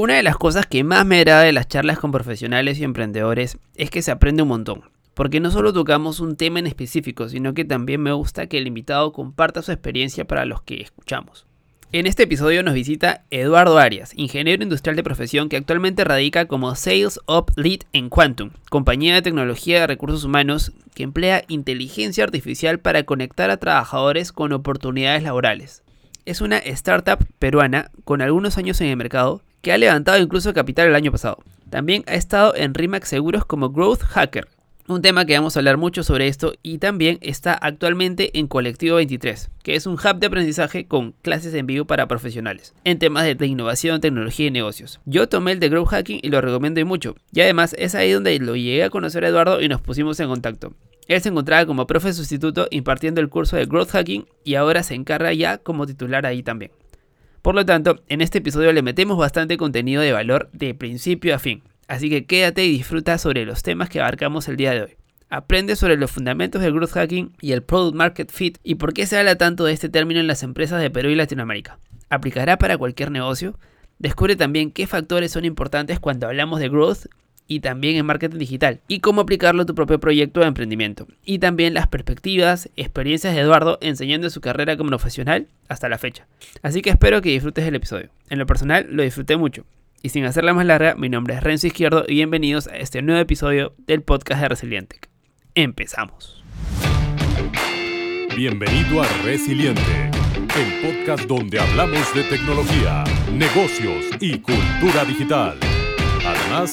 Una de las cosas que más me agrada de las charlas con profesionales y emprendedores es que se aprende un montón, porque no solo tocamos un tema en específico, sino que también me gusta que el invitado comparta su experiencia para los que escuchamos. En este episodio nos visita Eduardo Arias, ingeniero industrial de profesión que actualmente radica como Sales Up Lead en Quantum, compañía de tecnología de recursos humanos que emplea inteligencia artificial para conectar a trabajadores con oportunidades laborales. Es una startup peruana con algunos años en el mercado ha levantado incluso capital el año pasado. También ha estado en Rimax Seguros como Growth Hacker, un tema que vamos a hablar mucho sobre esto y también está actualmente en Colectivo 23, que es un hub de aprendizaje con clases en vivo para profesionales en temas de, innovación, tecnología y negocios. Yo tomé el de Growth Hacking y lo recomiendo mucho. Y además es ahí donde lo llegué a conocer a Eduardo y nos pusimos en contacto. Él se encontraba como profe sustituto impartiendo el curso de Growth Hacking y ahora se encarga ya como titular ahí también. Por lo tanto, en este episodio le metemos bastante contenido de valor de principio a fin. Así que quédate y disfruta sobre los temas que abarcamos el día de hoy. Aprende sobre los fundamentos del growth hacking y el product market fit y por qué se habla tanto de este término en las empresas de Perú y Latinoamérica. ¿Aplicará para cualquier negocio? Descubre también qué factores son importantes cuando hablamos de growth y también en marketing digital y cómo aplicarlo a tu propio proyecto de emprendimiento. Y también las perspectivas, experiencias de Eduardo enseñando su carrera como profesional hasta la fecha. Así que espero que disfrutes el episodio. En lo personal lo disfruté mucho. Y sin hacerla más larga, mi nombre es Renzo Izquierdo y bienvenidos a este nuevo episodio del podcast de Resiliente. Empezamos. Bienvenido a Resiliente, el podcast donde hablamos de tecnología, negocios y cultura digital. Además,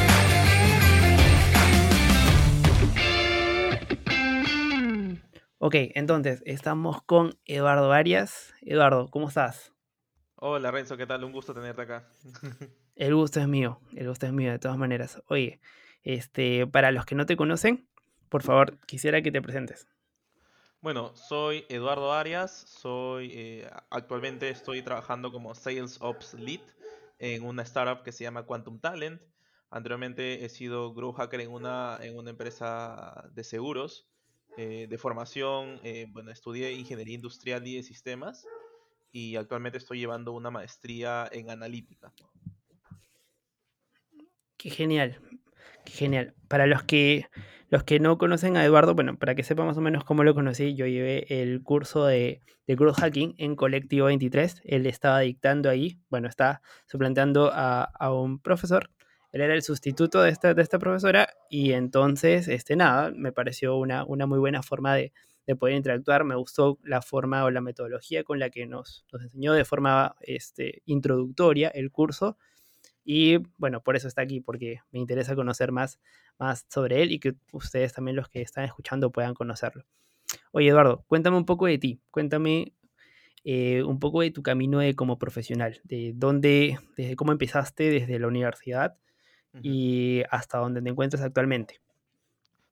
Ok, entonces estamos con Eduardo Arias. Eduardo, ¿cómo estás? Hola Renzo, ¿qué tal? Un gusto tenerte acá. el gusto es mío, el gusto es mío de todas maneras. Oye, este, para los que no te conocen, por favor, quisiera que te presentes. Bueno, soy Eduardo Arias, soy eh, actualmente estoy trabajando como Sales Ops Lead en una startup que se llama Quantum Talent. Anteriormente he sido Grow Hacker en una, en una empresa de seguros. Eh, de formación, eh, bueno, estudié Ingeniería Industrial y de Sistemas y actualmente estoy llevando una maestría en Analítica. Qué genial, qué genial. Para los que los que no conocen a Eduardo, bueno, para que sepan más o menos cómo lo conocí, yo llevé el curso de, de Hacking en Colectivo 23. Él estaba dictando ahí, bueno, está suplanteando a, a un profesor. Él era el sustituto de esta, de esta profesora y entonces, este, nada, me pareció una, una muy buena forma de, de poder interactuar. Me gustó la forma o la metodología con la que nos, nos enseñó de forma este, introductoria el curso. Y bueno, por eso está aquí, porque me interesa conocer más más sobre él y que ustedes también los que están escuchando puedan conocerlo. Oye, Eduardo, cuéntame un poco de ti, cuéntame eh, un poco de tu camino de, como profesional, de dónde, desde cómo empezaste desde la universidad y hasta dónde te encuentras actualmente.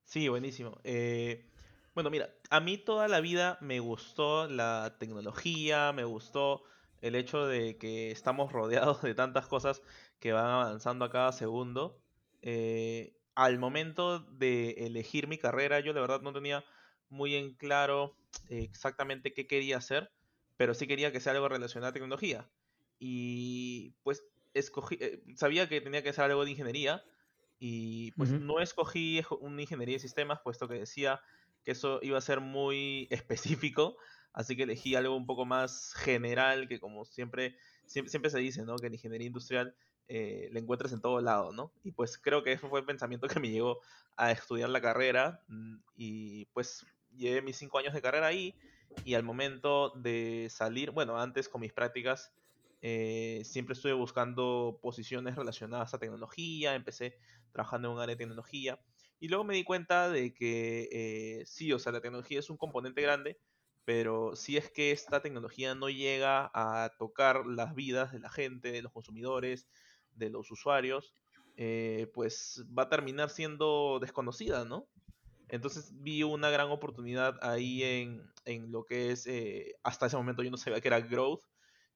Sí, buenísimo. Eh, bueno, mira, a mí toda la vida me gustó la tecnología, me gustó el hecho de que estamos rodeados de tantas cosas que van avanzando a cada segundo. Eh, al momento de elegir mi carrera, yo de verdad no tenía muy en claro exactamente qué quería hacer, pero sí quería que sea algo relacionado a tecnología. Y pues escogí, eh, sabía que tenía que ser algo de ingeniería y pues no escogí una ingeniería de sistemas, puesto que decía que eso iba a ser muy específico, así que elegí algo un poco más general, que como siempre, siempre, siempre se dice, ¿no? Que en ingeniería industrial eh, le encuentres en todo lado, ¿no? Y pues creo que eso fue el pensamiento que me llevó a estudiar la carrera mm, y pues llevé mis cinco años de carrera ahí y al momento de salir, bueno, antes con mis prácticas, eh, siempre estuve buscando posiciones relacionadas a tecnología, empecé trabajando en un área de tecnología y luego me di cuenta de que eh, sí, o sea, la tecnología es un componente grande, pero si es que esta tecnología no llega a tocar las vidas de la gente, de los consumidores, de los usuarios, eh, pues va a terminar siendo desconocida, ¿no? Entonces vi una gran oportunidad ahí en, en lo que es, hasta ese momento yo no sabía que era growth,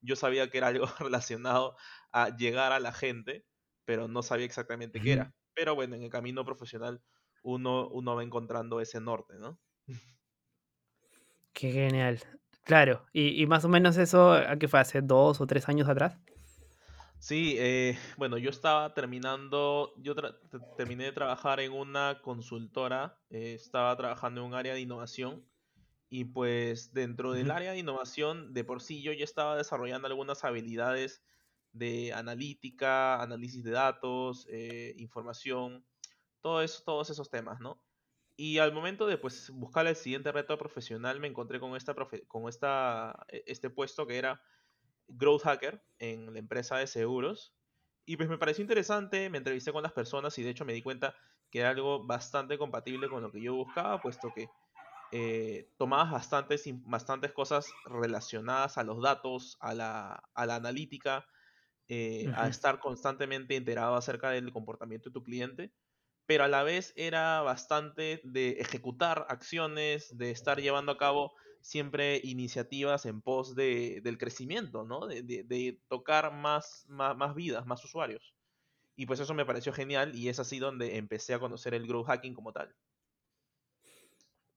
yo sabía que era algo relacionado a llegar a la gente, pero no sabía exactamente qué era. Pero bueno, en el camino profesional uno, uno va encontrando ese norte, ¿no? Qué genial. Claro, y, y más o menos eso, ¿a qué fue? ¿Hace dos o tres años atrás? Sí, eh, bueno, yo estaba terminando, yo tra- terminé de trabajar en una consultora, eh, estaba trabajando en un área de innovación y pues dentro del área de innovación de por sí yo ya estaba desarrollando algunas habilidades de analítica, análisis de datos, eh, información, todo eso, todos esos temas, ¿no? Y al momento de pues buscar el siguiente reto profesional me encontré con esta profe- con esta, e- este puesto que era growth hacker en la empresa de seguros. Y pues me pareció interesante, me entrevisté con las personas y de hecho me di cuenta que era algo bastante compatible con lo que yo buscaba, puesto que eh, tomabas bastantes, bastantes cosas relacionadas a los datos, a la, a la analítica, eh, a estar constantemente enterado acerca del comportamiento de tu cliente, pero a la vez era bastante de ejecutar acciones, de estar llevando a cabo siempre iniciativas en pos de, del crecimiento, ¿no? De, de- de tocar más, más, más vidas, más usuarios. Y pues eso me pareció genial y es así donde empecé a conocer el growth hacking como tal.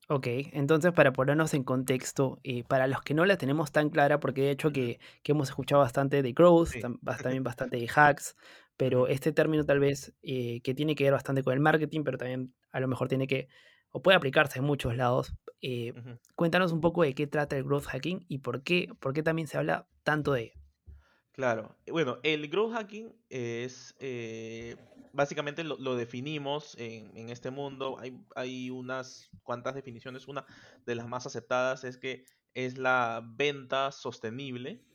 Ok, entonces para ponernos en contexto, eh, para los que no la tenemos tan clara, porque de hecho que, que hemos escuchado bastante de growth, Sí. tam- bas- también bastante de hacks, pero este término tal vez eh, que tiene que ver bastante con el marketing, pero también a lo mejor tiene que, o puede aplicarse en muchos lados. eh, cuéntanos un poco de qué trata el growth hacking y por qué, por qué también se habla tanto de ello. Claro. Bueno, el growth hacking es, eh, básicamente lo, definimos en, este mundo. Hay, hay unas cuantas definiciones. Una de las más aceptadas es que es la venta sostenible,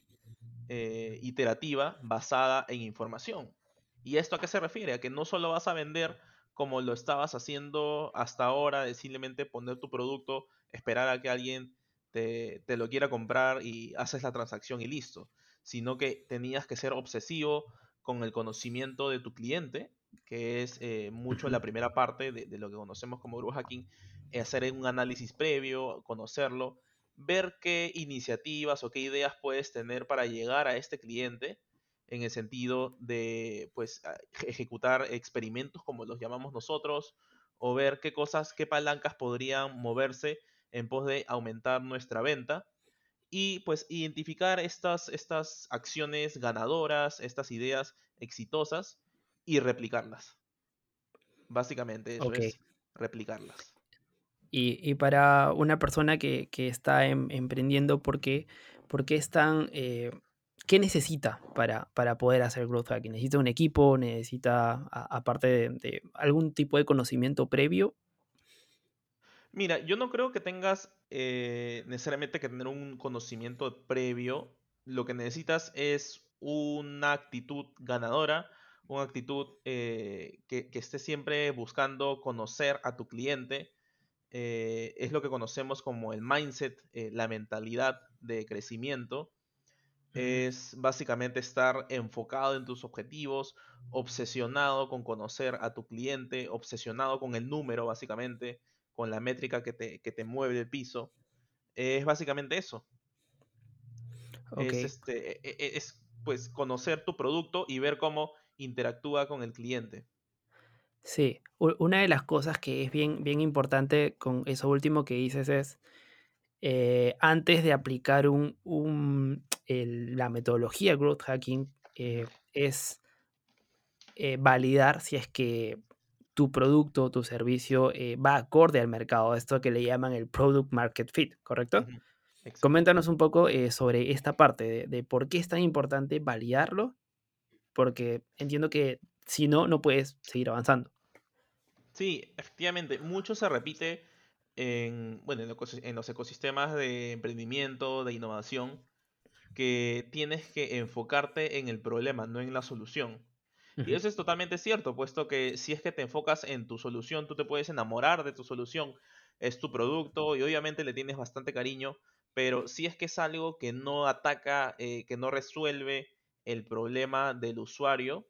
eh, iterativa, basada en información. ¿Y esto a qué se refiere? A que no solo vas a vender como lo estabas haciendo hasta ahora, de simplemente poner tu producto, esperar a que alguien te, te lo quiera comprar y haces la transacción y listo, sino que tenías que ser obsesivo con el conocimiento de tu cliente, que es eh, mucho la primera parte de, de lo que conocemos como growth hacking, eh, hacer un análisis previo, conocerlo, ver qué iniciativas o qué ideas puedes tener para llegar a este cliente en el sentido de pues ejecutar experimentos como los llamamos nosotros o ver qué cosas, qué palancas podrían moverse en pos de aumentar nuestra venta y pues identificar estas, estas acciones ganadoras, estas ideas exitosas y replicarlas. Básicamente eso es replicarlas. Y, y para una persona que, que está em- emprendiendo, ¿por qué, por qué es tan, eh, qué necesita para, para poder hacer growth hacking? ¿Necesita un equipo? ¿Necesita, aparte de, de algún tipo de conocimiento previo? Mira, yo no creo que tengas eh, necesariamente que tener un conocimiento previo. Lo que necesitas es una actitud ganadora, una actitud eh, que, que esté siempre buscando conocer a tu cliente. Eh, es lo que conocemos como el mindset, eh, la mentalidad de crecimiento. Es básicamente estar enfocado en tus objetivos, obsesionado con conocer a tu cliente, obsesionado con el número, básicamente, con la métrica que te, que te mueve el piso. Es básicamente eso. Es, este, e- e- es pues conocer tu producto y ver cómo interactúa con el cliente. sí. Una de las cosas que es bien, bien importante con eso último que dices es, eh, antes de aplicar un, un- el- la metodología growth hacking, eh, es eh, validar si es que tu producto o tu servicio eh, va acorde al mercado, esto que le llaman el product market fit, ¿correcto? Exacto. Coméntanos un poco eh, sobre esta parte de, de por qué es tan importante validarlo, porque entiendo que si no, no puedes seguir avanzando. Sí, efectivamente, mucho se repite en, bueno, en, los ecosistemas de emprendimiento, de innovación, que tienes que enfocarte en el problema, no en la solución. Y eso es totalmente cierto, puesto que si es que te enfocas en tu solución, tú te puedes enamorar de tu solución, es tu producto y obviamente le tienes bastante cariño, pero si es que es algo que no ataca, eh, que no resuelve el problema del usuario,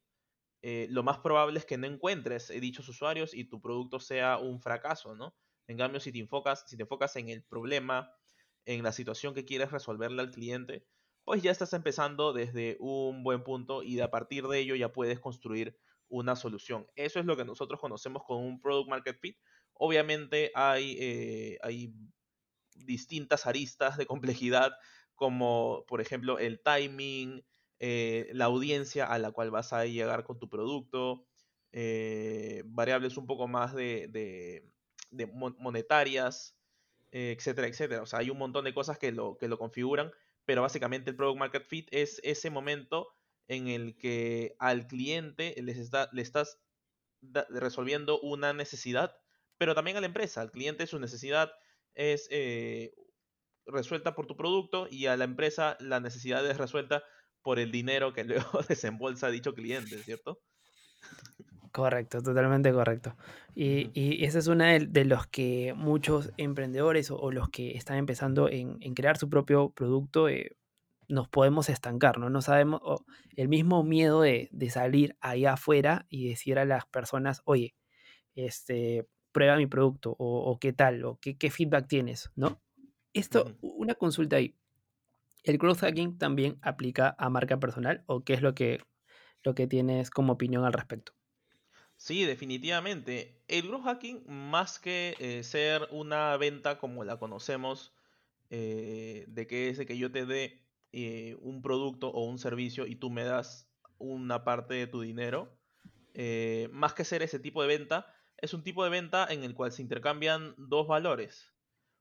eh, lo más probable es que no encuentres eh, dichos usuarios y tu producto sea un fracaso, ¿no? En cambio, si te enfocas, si te enfocas en el problema, en la situación que quieres resolverle al cliente, pues ya estás empezando desde un buen punto y a partir de ello ya puedes construir una solución. Eso es lo que nosotros conocemos con un product market fit. Obviamente hay, eh, hay distintas aristas de complejidad, como por ejemplo el timing, eh, la audiencia a la cual vas a llegar con tu producto, eh, variables un poco más de, monetarias, etcétera, etcétera. O sea, hay un montón de cosas que lo, que lo configuran, pero básicamente el Product Market Fit es ese momento en el que al cliente les está, le estás resolviendo una necesidad, pero también a la empresa. Al cliente su necesidad es eh, resuelta por tu producto y a la empresa la necesidad es resuelta por el dinero que luego desembolsa dicho cliente, ¿cierto? Correcto, totalmente correcto. Y, y ese es uno de, los que muchos emprendedores o, los que están empezando en, crear su propio producto eh, nos podemos estancar, ¿no? No sabemos, el mismo miedo de, salir allá afuera y decir a las personas, oye, este, prueba mi producto o, qué tal, o qué, feedback tienes, ¿no? Esto, una consulta ahí. ¿El growth hacking también aplica a marca personal o qué es lo que, lo que tienes como opinión al respecto? Sí, definitivamente. El growth hacking, más que eh, ser una venta como la conocemos, eh, de que es de que yo te dé eh, un producto o un servicio y tú me das una parte de tu dinero, más que ser ese tipo de venta, es un tipo de venta en el cual se intercambian dos valores.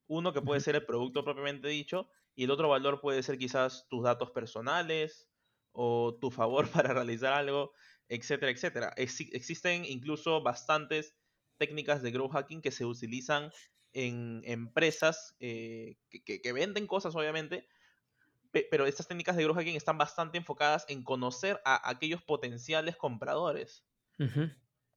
Uno que puede ser el producto propiamente dicho y el otro valor puede ser quizás tus datos personales o tu favor para realizar algo etcétera, etcétera. existen incluso bastantes técnicas de growth hacking que se utilizan en empresas eh, que, venden cosas, obviamente, pero estas técnicas de growth hacking están bastante enfocadas en conocer a aquellos potenciales compradores.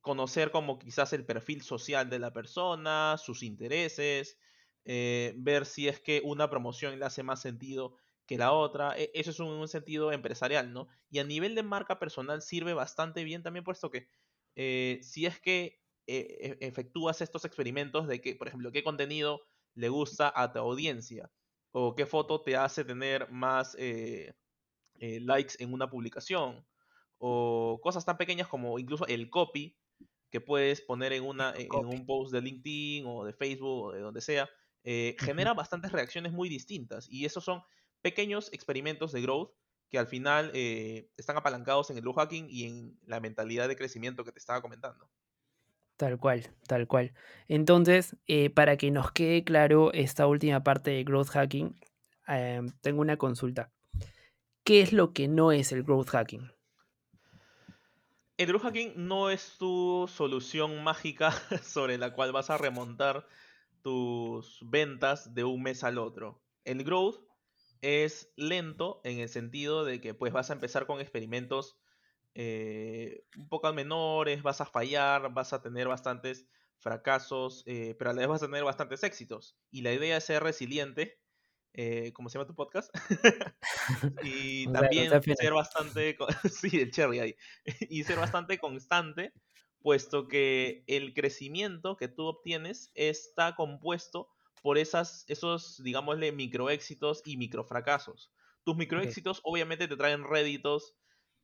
Conocer como quizás el perfil social de la persona, sus intereses, eh, ver si es que una promoción le hace más sentido que la otra. E, eso es un, sentido empresarial, ¿no? Y a nivel de marca personal sirve bastante bien también, puesto que eh, si es que eh, e, efectúas estos experimentos de que, por ejemplo, qué contenido le gusta a tu audiencia o qué foto te hace tener más eh, likes en una publicación o cosas tan pequeñas como incluso el copy que puedes poner en, una, en un post de LinkedIn o de Facebook o de donde sea, genera bastantes reacciones muy distintas y esos son pequeños experimentos de growth que al final eh, están apalancados en el growth hacking y en la mentalidad de crecimiento que te estaba comentando. Tal cual, tal cual. Entonces, eh, para que nos quede claro esta última parte de growth hacking, tengo una consulta. ¿Qué es lo que no es el growth hacking? El growth hacking no es tu solución mágica sobre la cual vas a remontar tus ventas de un mes al otro. El growth es lento en el sentido de que pues vas a empezar con experimentos eh, un poco menores, vas a fallar, vas a tener bastantes fracasos, eh, pero a la vez vas a tener bastantes éxitos. Y la idea es ser resiliente, eh, como se llama tu podcast, y también ser bastante, sí, el cherry ahí, y ser bastante constante, puesto que el crecimiento que tú obtienes está compuesto por esas, esos, digámosle, microéxitos y microfracasos. Tus microéxitos obviamente te traen réditos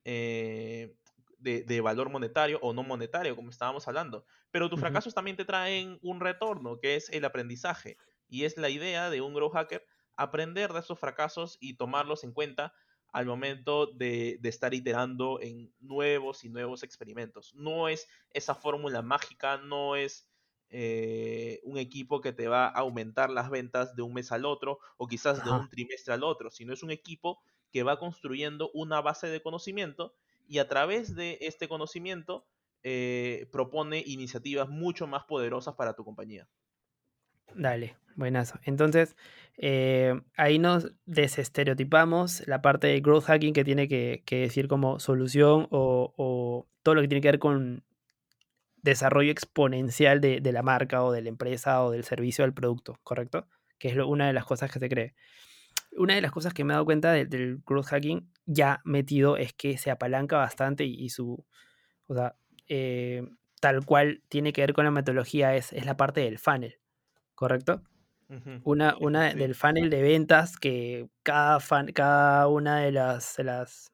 eh, de, valor monetario o no monetario, como estábamos hablando, pero tus fracasos también te traen un retorno, que es el aprendizaje. Y es la idea de un grow hacker, aprender de esos fracasos y tomarlos en cuenta al momento de, de, estar iterando en nuevos y nuevos experimentos. No es esa fórmula mágica, no es eh, un equipo que te va a aumentar las ventas de un mes al otro o quizás de un trimestre al otro, sino es un equipo que va construyendo una base de conocimiento y a través de este conocimiento eh, propone iniciativas mucho más poderosas para tu compañía. Dale, buenazo. Entonces, eh, ahí nos desestereotipamos la parte de growth hacking que tiene que, decir como solución o, o, todo lo que tiene que ver con desarrollo exponencial de, la marca o de la empresa o del servicio del producto, ¿correcto? Que es una de las cosas que se cree. Una de las cosas que me he dado cuenta del growth hacking ya metido es que se apalanca bastante y, su, o sea, eh, tal cual tiene que ver con la metodología es, es la parte del funnel. ¿Correcto? Una, una Sí. del funnel de ventas que cada, fan, cada una de las, de las,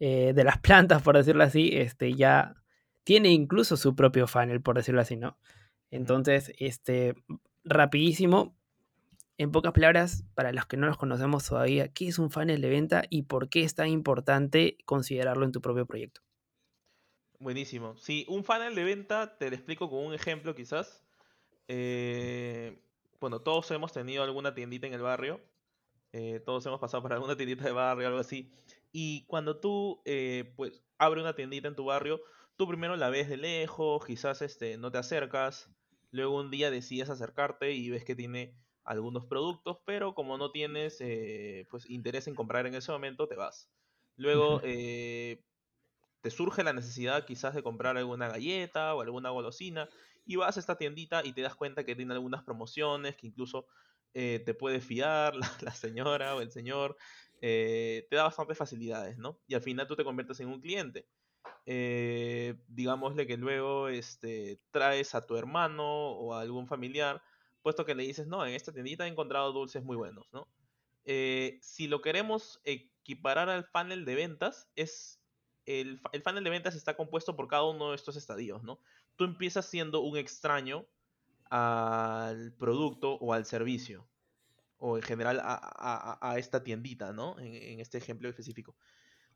eh, de las plantas, por decirlo así, este, ya tiene incluso su propio funnel, por decirlo así, ¿no? Entonces, este, rapidísimo, en pocas palabras, para los que no los conocemos todavía, ¿qué es un funnel de venta y por qué es tan importante considerarlo en tu propio proyecto? Buenísimo. Sí, un funnel de venta, te lo explico con un ejemplo quizás. Eh, bueno, todos hemos tenido alguna tiendita en el barrio. eh, todos hemos pasado por alguna tiendita de barrio, algo así. Y cuando tú, eh, pues, abres una tiendita en tu barrio, tú primero la ves de lejos, quizás este, no te acercas. Luego un día decides acercarte y ves que tiene algunos productos, pero como no tienes eh, pues, interés en comprar en ese momento, te vas. Luego, eh, te surge la necesidad quizás de comprar alguna galleta o alguna golosina y vas a esta tiendita y te das cuenta que tiene algunas promociones que incluso eh, te puede fiar la, señora o el señor, eh, te da bastantes facilidades, ¿no? Y al final tú te conviertes en un cliente. Eh, digámosle que luego este, traes a tu hermano o a algún familiar, puesto que le dices, no, en esta tiendita he encontrado dulces muy buenos, ¿no? eh, si lo queremos equiparar al funnel de ventas, es el, el funnel de ventas está compuesto por cada uno de estos estadios, ¿no? Tú empiezas siendo un extraño al producto o al servicio, o en general a, a- a- esta tiendita, ¿no? En, en este ejemplo específico.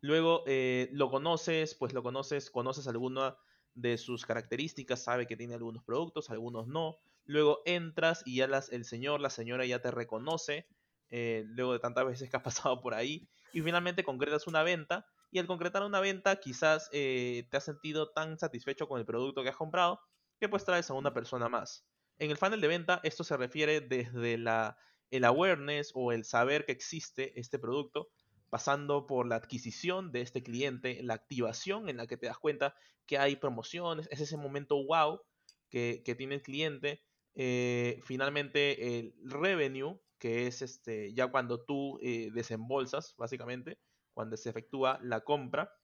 Luego eh, lo conoces, pues lo conoces, conoces alguna de sus características, sabe que tiene algunos productos, algunos no. Luego entras y ya las, el señor, la señora ya te reconoce, eh, luego de tantas veces que has pasado por ahí. Y finalmente concretas una venta. Y al concretar una venta, quizás eh, te has sentido tan satisfecho con el producto que has comprado que pues traes a una persona más. En el funnel de venta, esto se refiere desde la, el awareness o el saber que existe este producto pasando por la adquisición de este cliente, la activación en la que te das cuenta que hay promociones, es ese momento wow que, que tiene el cliente. Eh, finalmente el revenue, que es este, ya cuando tú eh, desembolsas, básicamente, cuando se efectúa la compra,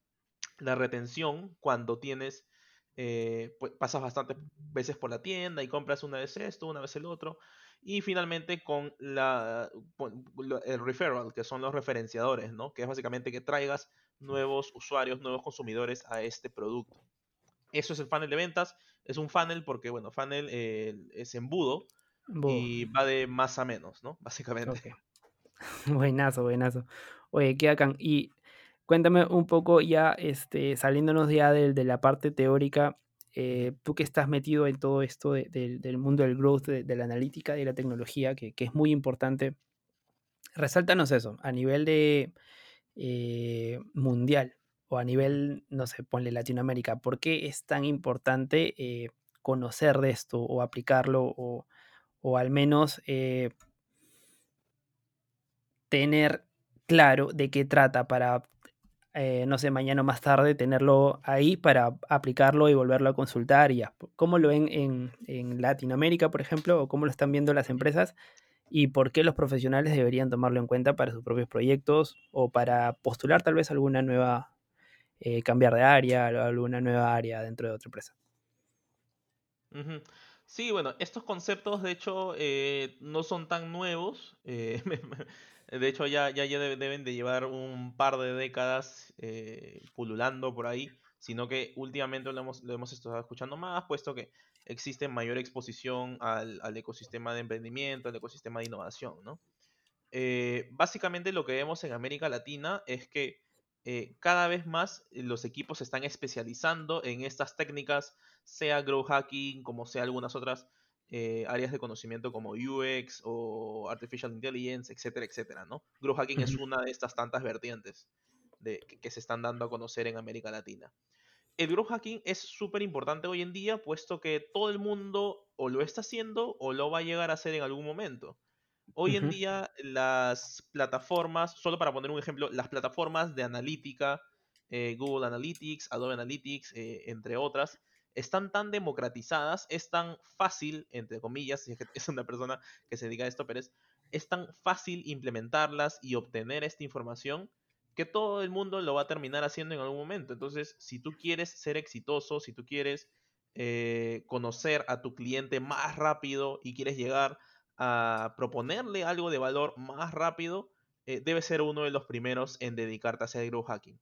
la retención, cuando tienes, eh, pues, pasas bastantes veces por la tienda y compras una vez esto, una vez el otro, y finalmente con la, el referral, que son los referenciadores, ¿no? Que es básicamente que traigas nuevos usuarios, nuevos consumidores a este producto. Eso es el funnel de ventas. Es un funnel porque, bueno, funnel eh, es embudo y va de más a menos, ¿no? Básicamente. Buenazo, buenazo. Oye, qué bacán. Y cuéntame un poco ya, este, saliéndonos ya del- de, la parte teórica, eh, tú que estás metido en todo esto de- del del mundo del growth, de, de la analítica y la tecnología, que, que es muy importante, resáltanos eso, a nivel de eh, mundial o a nivel, no sé, ponle Latinoamérica, ¿por qué es tan importante eh, conocer de esto o aplicarlo o, o al menos tener claro de qué trata para, eh, no sé, mañana o más tarde tenerlo ahí para aplicarlo y volverlo a consultar y ya. ¿Cómo lo ven en, en Latinoamérica, por ejemplo, o cómo lo están viendo las empresas? ¿Y por qué los profesionales deberían tomarlo en cuenta para sus propios proyectos o para postular tal vez alguna nueva, eh, cambiar de área, alguna nueva área dentro de otra empresa? Sí, bueno, estos conceptos de hecho eh, no son tan nuevos. de hecho ya, ya, ya debe- deben de llevar un par de décadas eh, pululando por ahí, sino que últimamente lo hemos, lo hemos estado escuchando más, puesto que existe mayor exposición al, al ecosistema de emprendimiento, al ecosistema de innovación, ¿no? eh, básicamente lo que vemos en América Latina es que eh, cada vez más los equipos se están especializando en estas técnicas, sea grow hacking, como sea algunas otras eh, áreas de conocimiento como UX o Artificial Intelligence, etcétera, etcétera, ¿no? Grow hacking es una de estas tantas vertientes de, que, que se están dando a conocer en América Latina. El growth hacking es súper importante hoy en día, puesto que todo el mundo o lo está haciendo o lo va a llegar a hacer en algún momento. Hoy en día las plataformas, solo para poner un ejemplo, las plataformas de analítica, eh, Google Analytics, Adobe Analytics, eh, entre otras, están tan democratizadas, es tan fácil, entre comillas, si es que es una persona que se dedica a esto, pero es, tan fácil implementarlas y obtener esta información que todo el mundo lo va a terminar haciendo en algún momento. Entonces, si tú quieres ser exitoso, si tú quieres eh, conocer a tu cliente más rápido y quieres llegar a proponerle algo de valor más rápido, eh, debes ser uno de los primeros en dedicarte a hacer growth hacking.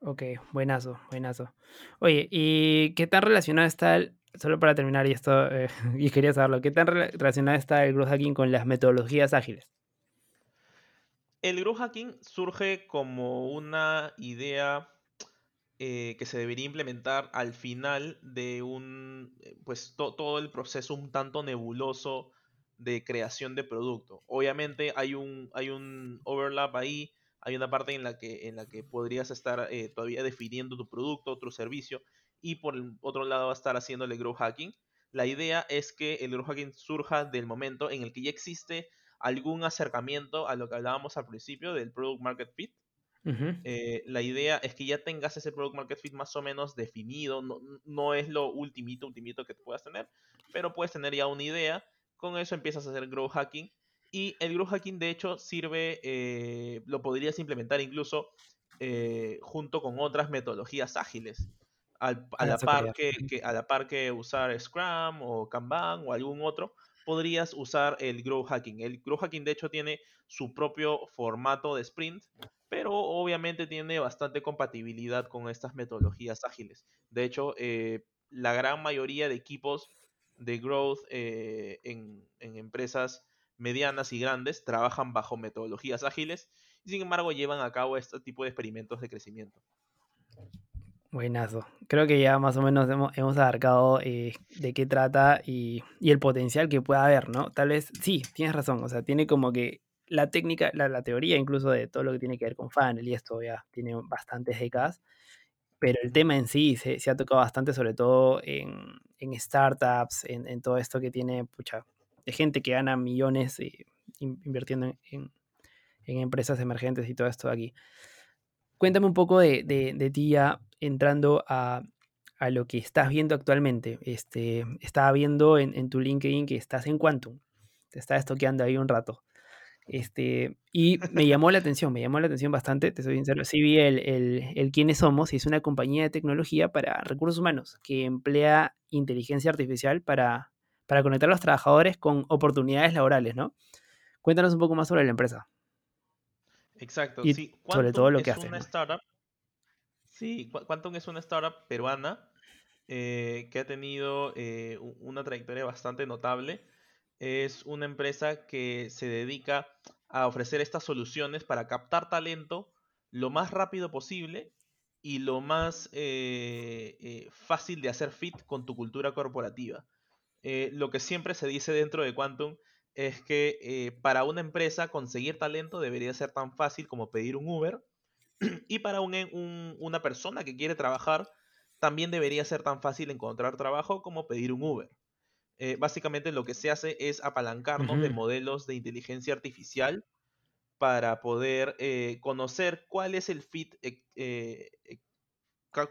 Ok, buenazo, buenazo. Oye, ¿y qué tan relacionado está el, solo para terminar y esto, eh, y quería saberlo, ¿qué tan relacionado está el growth hacking con las metodologías ágiles? El growth hacking surge como una idea eh, que se debería implementar al final de un, eh, pues todo el proceso un tanto nebuloso de creación de producto. Obviamente hay un, hay un overlap ahí, hay una parte en la que, en la que podrías estar eh, todavía definiendo tu producto, otro servicio, y por el otro lado va a estar haciéndole growth hacking. La idea es que el growth hacking surja del momento en el que ya existe algún acercamiento a lo que hablábamos al principio del product market fit, eh, la idea es que ya tengas ese product market fit más o menos definido, no, es lo ultimito, ultimito que puedas tener, pero puedes tener ya una idea, con eso empiezas a hacer growth hacking y el growth hacking de hecho sirve, eh, lo podrías implementar incluso eh, junto con otras metodologías ágiles. a, la par que, a la par que usar Scrum o Kanban o algún otro, podrías usar el growth hacking. El growth hacking de hecho tiene su propio formato de sprint, pero obviamente tiene bastante compatibilidad con estas metodologías ágiles. De hecho, eh, la gran mayoría de equipos de growth eh, en, empresas medianas y grandes trabajan bajo metodologías ágiles y sin embargo llevan a cabo este tipo de experimentos de crecimiento. Buenazo. Creo que ya más o menos hemos, abarcado eh, de qué trata y, el potencial que pueda haber, ¿no? Tal vez, sí, tienes razón, o sea, tiene como que la técnica, la, teoría incluso de todo lo que tiene que ver con funnel y esto ya tiene bastantes décadas, pero el tema en sí se, ha tocado bastante, sobre todo en, startups, en, todo esto que tiene, pucha, de gente que gana millones eh, invirtiendo en, empresas emergentes y todo esto de aquí. Cuéntame un poco de, de ti ya entrando a, lo que estás viendo actualmente. Este, estaba viendo en, tu LinkedIn que estás en Quantum. Te estaba estoqueando ahí un rato. Este, y me llamó la atención, me llamó la atención bastante, te soy sincero. Sí vi el, el, Quiénes Somos es una compañía de tecnología para recursos humanos que emplea inteligencia artificial para, para conectar a los trabajadores con oportunidades laborales, ¿no? Cuéntanos un poco más sobre la empresa. Exacto, sí. sobre todo lo que hace. una startup Sí, Quantum es una startup peruana eh, que ha tenido eh, una trayectoria bastante notable. Es una empresa que se dedica a ofrecer estas soluciones para captar talento lo más rápido posible y lo más eh, fácil de hacer fit con tu cultura corporativa. Lo que siempre se dice dentro de Quantum es que para una empresa conseguir talento debería ser tan fácil como pedir un Uber. Y para una persona que quiere trabajar, también debería ser tan fácil encontrar trabajo como pedir un Uber. Eh, básicamente lo que se hace es apalancarnos de modelos de inteligencia artificial para poder eh, conocer cuál es el fit eh,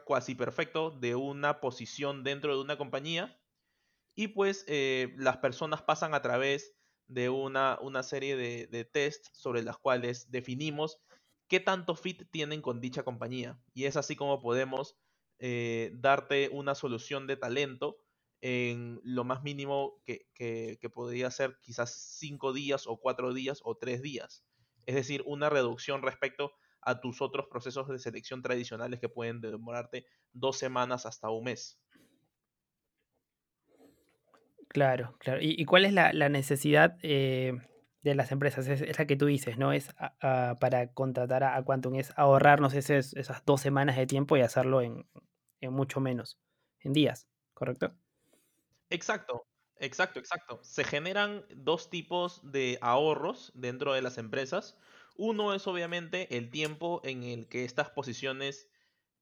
casi perfecto de una posición dentro de una compañía y pues las personas pasan a través de una, una serie de, de tests sobre las cuales definimos qué tanto fit tienen con dicha compañía. Y es así como podemos eh, darte una solución de talento en lo más mínimo que, podría ser quizás cinco días o cuatro días o tres días. Es decir, una reducción respecto a tus otros procesos de selección tradicionales que pueden demorarte dos semanas hasta un mes. Claro, claro. ¿Y, cuál es la, necesidad eh, de las empresas, es, la que tú dices, ¿no? Es para contratar a, Quantum, es ahorrarnos esas dos semanas de tiempo y hacerlo en, mucho menos, en días, ¿correcto? Exacto, exacto, exacto. Se generan dos tipos de ahorros dentro de las empresas. Uno es obviamente el tiempo en el que estas posiciones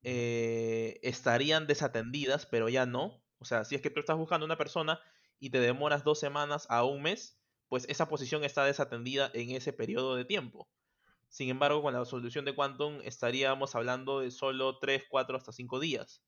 eh, estarían desatendidas, pero ya no. O sea, si es que tú estás buscando una persona y te demoras dos semanas a un mes, pues esa posición está desatendida en ese periodo de tiempo. Sin embargo, con la solución de Quantum estaríamos hablando de solo 3, 4 hasta 5 días.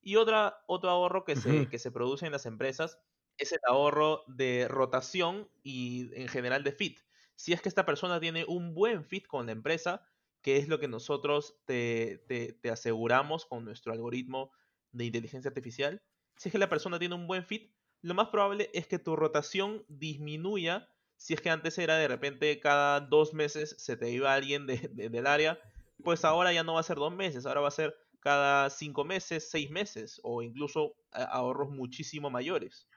Y otra, otro ahorro que, se, que se produce en las empresas es el ahorro de rotación y en general de fit. Si es que esta persona tiene un buen fit con la empresa, que es lo que nosotros te, te aseguramos con nuestro algoritmo de inteligencia artificial, si es que la persona tiene un buen fit, lo más probable es que tu rotación disminuya. Si es que antes era de repente cada dos meses se te iba alguien del área, pues ahora ya no va a ser dos meses, ahora va a ser cada cinco meses, seis meses o incluso ahorros muchísimo mayores.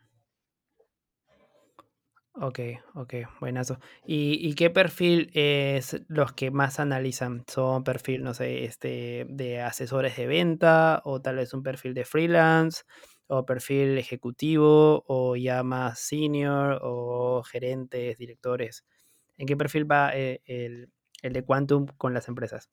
Ok, ok, buenazo. ¿Y, ¿Y, qué perfil es los que más analizan? ¿Son perfil, no sé, este, de asesores de venta o tal vez un perfil de freelance o perfil ejecutivo o ya más senior o gerentes, directores? ¿En qué perfil va eh, el, el de Quantum con las empresas?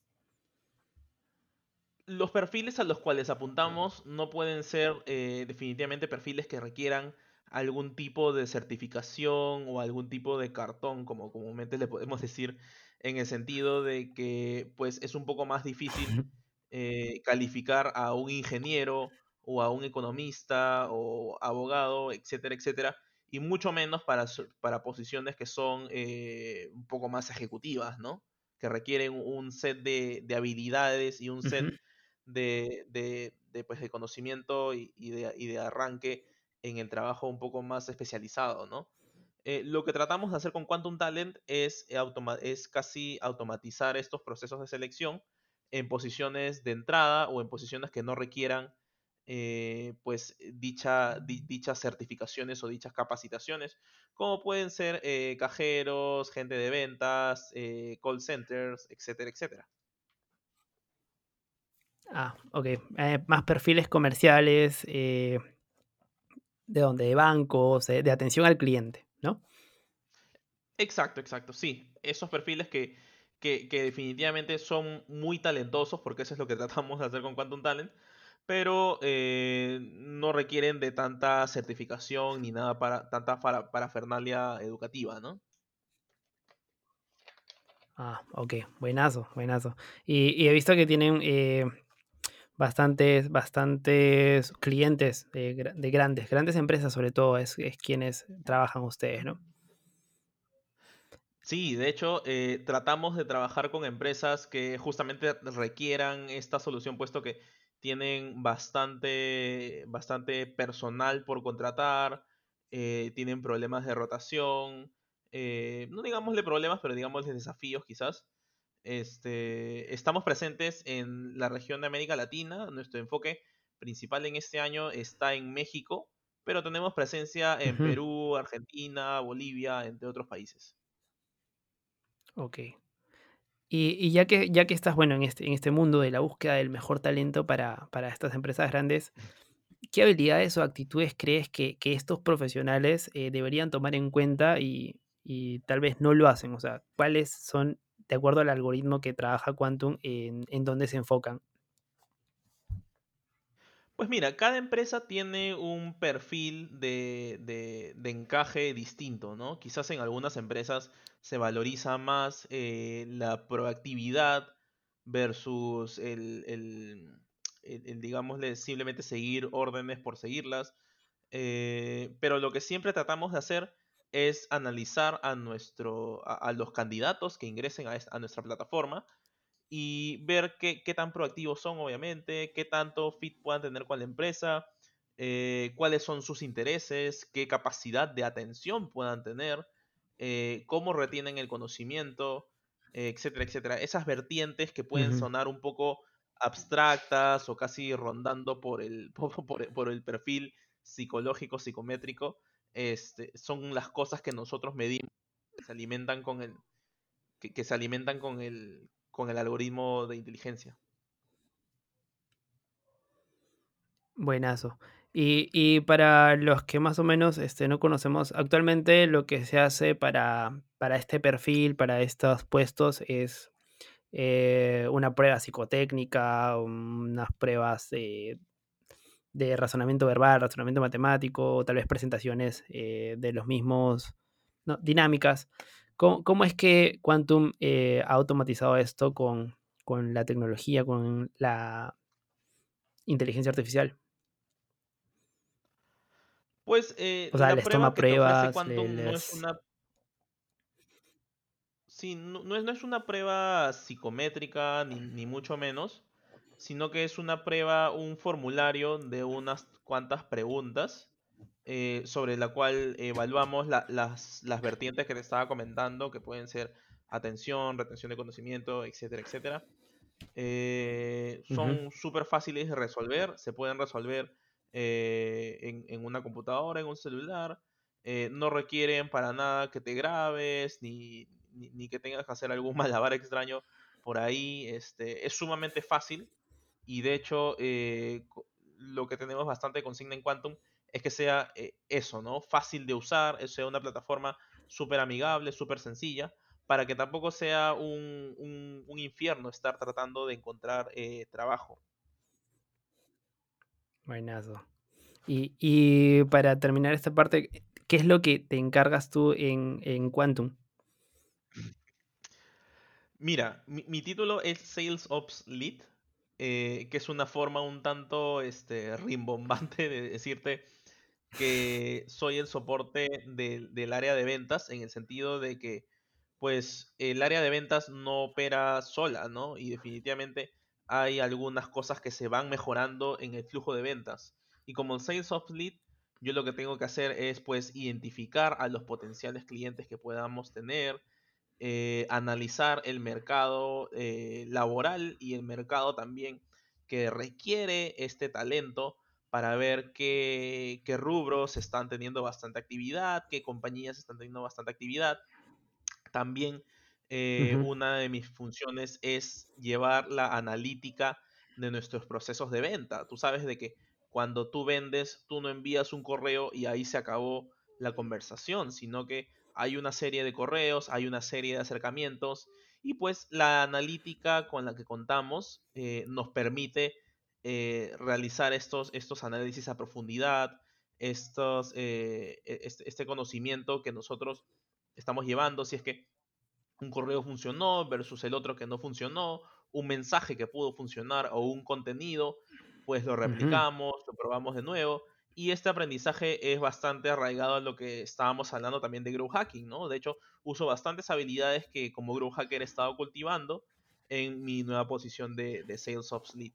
Los perfiles a los cuales apuntamos no pueden ser eh, definitivamente perfiles que requieran algún tipo de certificación o algún tipo de cartón, como comúnmente le podemos decir, en el sentido de que pues es un poco más difícil eh, calificar a un ingeniero o a un economista o abogado, etcétera, etcétera, y mucho menos para, para posiciones que son eh, un poco más ejecutivas, ¿no? Que requieren un set de, habilidades y un set de, de, pues, de conocimiento y, de, y de arranque en el trabajo un poco más especializado, ¿no? Eh, lo que tratamos de hacer con Quantum Talent es, es casi automatizar estos procesos de selección en posiciones de entrada o en posiciones que no requieran eh, pues dicha, dichas certificaciones o dichas capacitaciones, como pueden ser eh, cajeros, gente de ventas, call centers, etcétera, etcétera. Ah, ok. más perfiles comerciales, de donde de bancos, de, atención al cliente, ¿no? Exacto, exacto, sí. Esos perfiles que, que, definitivamente son muy talentosos, porque eso es lo que tratamos de hacer con Quantum Talent, pero eh, no requieren de tanta certificación ni nada para tanta para, parafernalia educativa, ¿no? Ah, ok, buenazo, buenazo. Y, he visto que tienen eh, bastantes, bastantes clientes de, grandes, grandes empresas sobre todo, es, quienes trabajan ustedes, ¿no? Sí, de hecho, eh, tratamos de trabajar con empresas que justamente requieran esta solución, puesto que tienen bastante, bastante personal por contratar, eh, tienen problemas de rotación, eh, no digamosle problemas, pero digamos desafíos quizás. Este, estamos presentes en la región de América Latina. Nuestro enfoque principal en este año está en México, pero tenemos presencia en Perú, Argentina, Bolivia, entre otros países. Ok. Y, ya, que, ya que estás bueno en este, en este mundo de la búsqueda del mejor talento para, estas empresas grandes, ¿qué habilidades o actitudes crees que, estos profesionales eh, deberían tomar en cuenta y, y, tal vez no lo hacen? O sea, ¿cuáles son de acuerdo al algoritmo que trabaja Quantum, en, en dónde se enfocan? Pues mira, cada empresa tiene un perfil de, encaje distinto, ¿no? Quizás en algunas empresas se valoriza más eh, la proactividad versus el, el, digámosle, simplemente seguir órdenes por seguirlas. Eh, pero lo que siempre tratamos de hacer es analizar a, nuestro, a, los candidatos que ingresen a, nuestra plataforma y ver qué, tan proactivos son, obviamente, qué tanto fit puedan tener con la empresa, eh, cuáles son sus intereses, qué capacidad de atención puedan tener, eh, cómo retienen el conocimiento, etcétera, etcétera. Esas vertientes que pueden sonar un poco abstractas o casi rondando por el, por el perfil psicológico, psicométrico, este, son las cosas que nosotros medimos, que se alimentan con el, que, se alimentan con el, con el algoritmo de inteligencia. Buenazo. Y, para los que más o menos este, no conocemos, actualmente lo que se hace para, para este perfil, para estos puestos, es eh, una prueba psicotécnica, unas pruebas de, razonamiento verbal, razonamiento matemático, tal vez presentaciones eh, de los mismos, no, dinámicas. ¿Cómo, es que Quantum eh, ha automatizado esto con, la tecnología, con la inteligencia artificial? Pues eh, o sea, les toma pruebas. No es una... Sí, no, es, no, es, una prueba psicométrica, ni, ni mucho menos sino que es una prueba, un formulario de unas cuantas preguntas eh, sobre la cual evaluamos las, las vertientes que te estaba comentando, que pueden ser atención, retención de conocimiento, etcétera, etcétera. Eh, son súper fáciles de resolver, se pueden resolver eh, en, una computadora, en un celular. No requieren para nada que te grabes ni, ni, que tengas que hacer algún malabar extraño por ahí. Este, es sumamente fácil y de hecho lo que tenemos bastante consigna en Quantum es que sea eso, ¿no? Fácil de usar, sea una plataforma súper amigable, súper sencilla para que tampoco sea un, infierno estar tratando de encontrar eh, trabajo. Buenazo. Y, para terminar esta parte, ¿qué es lo que te encargas tú en, Quantum? Mira, mi, título es Sales Ops Lead, eh, que es una forma un tanto este, rimbombante de decirte que soy el soporte del área de ventas, en el sentido de que pues el área de ventas no opera sola, ¿no? Y definitivamente hay algunas cosas que se van mejorando en el flujo de ventas. Y como Sales of Lead, yo lo que tengo que hacer es pues identificar a los potenciales clientes que podamos tener, eh, analizar el mercado eh, laboral y el mercado también que requiere este talento para ver qué, qué rubros están teniendo bastante actividad, qué compañías están teniendo bastante actividad también eh, una de mis funciones es llevar la analítica de nuestros procesos de venta. Tú sabes de que cuando tú vendes, tú no envías un correo y ahí se acabó la conversación, sino que hay una serie de correos, hay una serie de acercamientos y pues la analítica con la que contamos eh, nos permite eh, realizar estos, estos análisis a profundidad, estos, e-, este, este conocimiento que nosotros estamos llevando, si es que un correo funcionó versus el otro que no funcionó, un mensaje que pudo funcionar o un contenido, pues lo replicamos, lo probamos de nuevo. Y este aprendizaje es bastante arraigado a lo que estábamos hablando también de Grow Hacking, ¿no? De hecho, uso bastantes habilidades que como Grow Hacker he estado cultivando en mi nueva posición de, de Sales Ops Lead.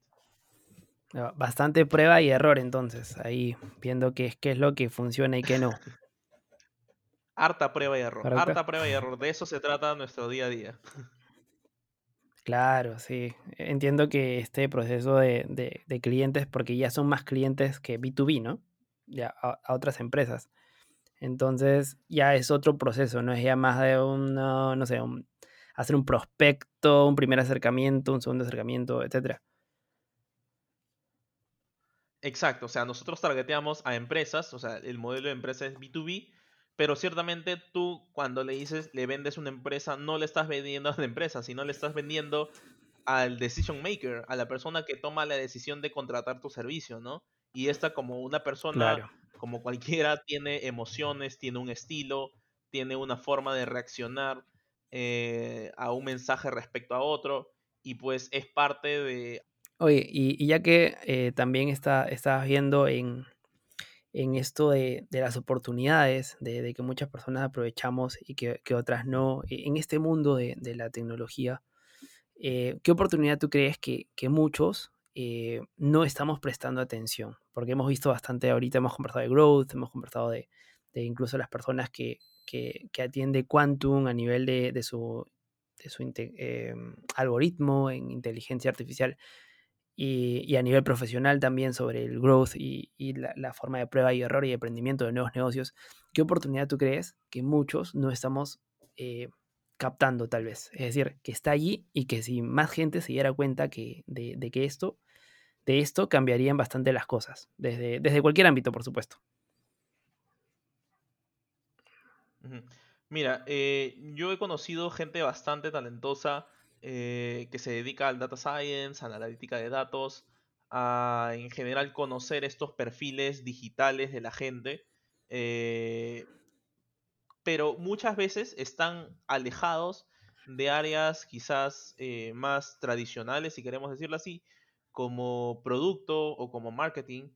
Ah, bastante prueba y error entonces, ahí viendo qué, qué es lo que funciona y qué no. Harta prueba y error. Harta prueba y error. De eso se trata nuestro día a día. Claro, sí. Entiendo que este proceso de, clientes, porque ya son más clientes que B2B, ¿no? Ya a, otras empresas. Entonces ya es otro proceso, no es ya más de un, no sé, hacer un prospecto, un primer acercamiento, un segundo acercamiento, etcétera. Exacto, o sea, nosotros targeteamos a empresas, o sea, el modelo de empresa es B2B, pero ciertamente tú cuando le dices, le vendes una empresa, no le estás vendiendo a la empresa, sino le estás vendiendo al decision maker, a la persona que toma la decisión de contratar tu servicio, ¿no? Y esta como una persona, como cualquiera, tiene emociones, tiene un estilo, tiene una forma de reaccionar eh, a un mensaje respecto a otro, y pues es parte de... Oye, y, ya que eh, también está, viendo en, en esto de, las oportunidades, de, que muchas personas aprovechamos y que, otras no, e, en este mundo de, la tecnología, eh, ¿qué oportunidad tú crees que, muchos eh, no estamos prestando atención? Porque hemos visto bastante, ahorita hemos conversado de growth, hemos conversado de, incluso las personas que, que, atiende Quantum a nivel de, su, su eh, algoritmo en inteligencia artificial y, a nivel profesional también sobre el growth y, la, forma de prueba y error y emprendimiento de nuevos negocios, ¿qué oportunidad tú crees que muchos no estamos eh, captando tal vez? Es decir, que está allí y que si más gente se diera cuenta que, de, que esto, de esto cambiarían bastante las cosas, desde, desde cualquier ámbito, por supuesto. Mira, eh, yo he conocido gente bastante talentosa eh, que se dedica al data science, a la analítica de datos, a en general conocer estos perfiles digitales de la gente. Eh, pero muchas veces están alejados de áreas quizás eh, más tradicionales, si queremos decirlo así, como producto o como marketing.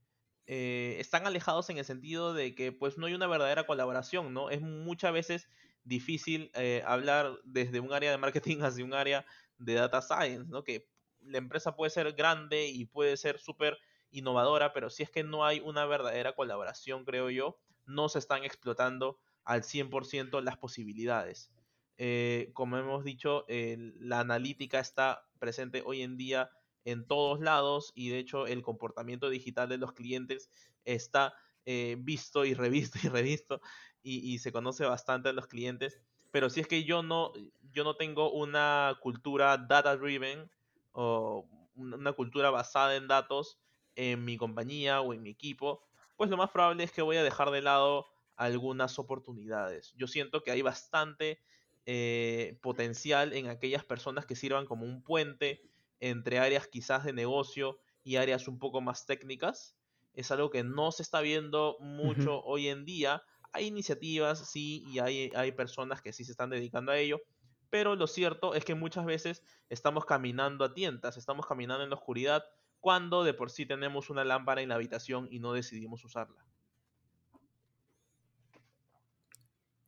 están alejados en el sentido de que pues no hay una verdadera colaboración, ¿no? Es muchas veces difícil eh, hablar desde un área de marketing hacia un área de data science, ¿no? Que la empresa puede ser grande y puede ser súper innovadora, pero si es que no hay una verdadera colaboración, creo yo, no se están explotando al 100% las posibilidades. Eh, como hemos dicho, la analítica está presente hoy en día en todos lados y de hecho el comportamiento digital de los clientes está eh, visto y revisto y revisto y, se conoce bastante a los clientes. Pero si es que yo no, yo no tengo una cultura data driven o una cultura basada en datos en mi compañía o en mi equipo, pues lo más probable es que voy a dejar de lado algunas oportunidades. Yo siento que hay bastante eh, potencial en aquellas personas que sirvan como un puente entre áreas quizás de negocio y áreas un poco más técnicas. Es algo que no se está viendo mucho hoy en día. Hay iniciativas, sí, y hay, hay personas que sí se están dedicando a ello, pero lo cierto es que muchas veces estamos caminando a tientas, estamos caminando en la oscuridad cuando de por sí tenemos una lámpara en la habitación y no decidimos usarla.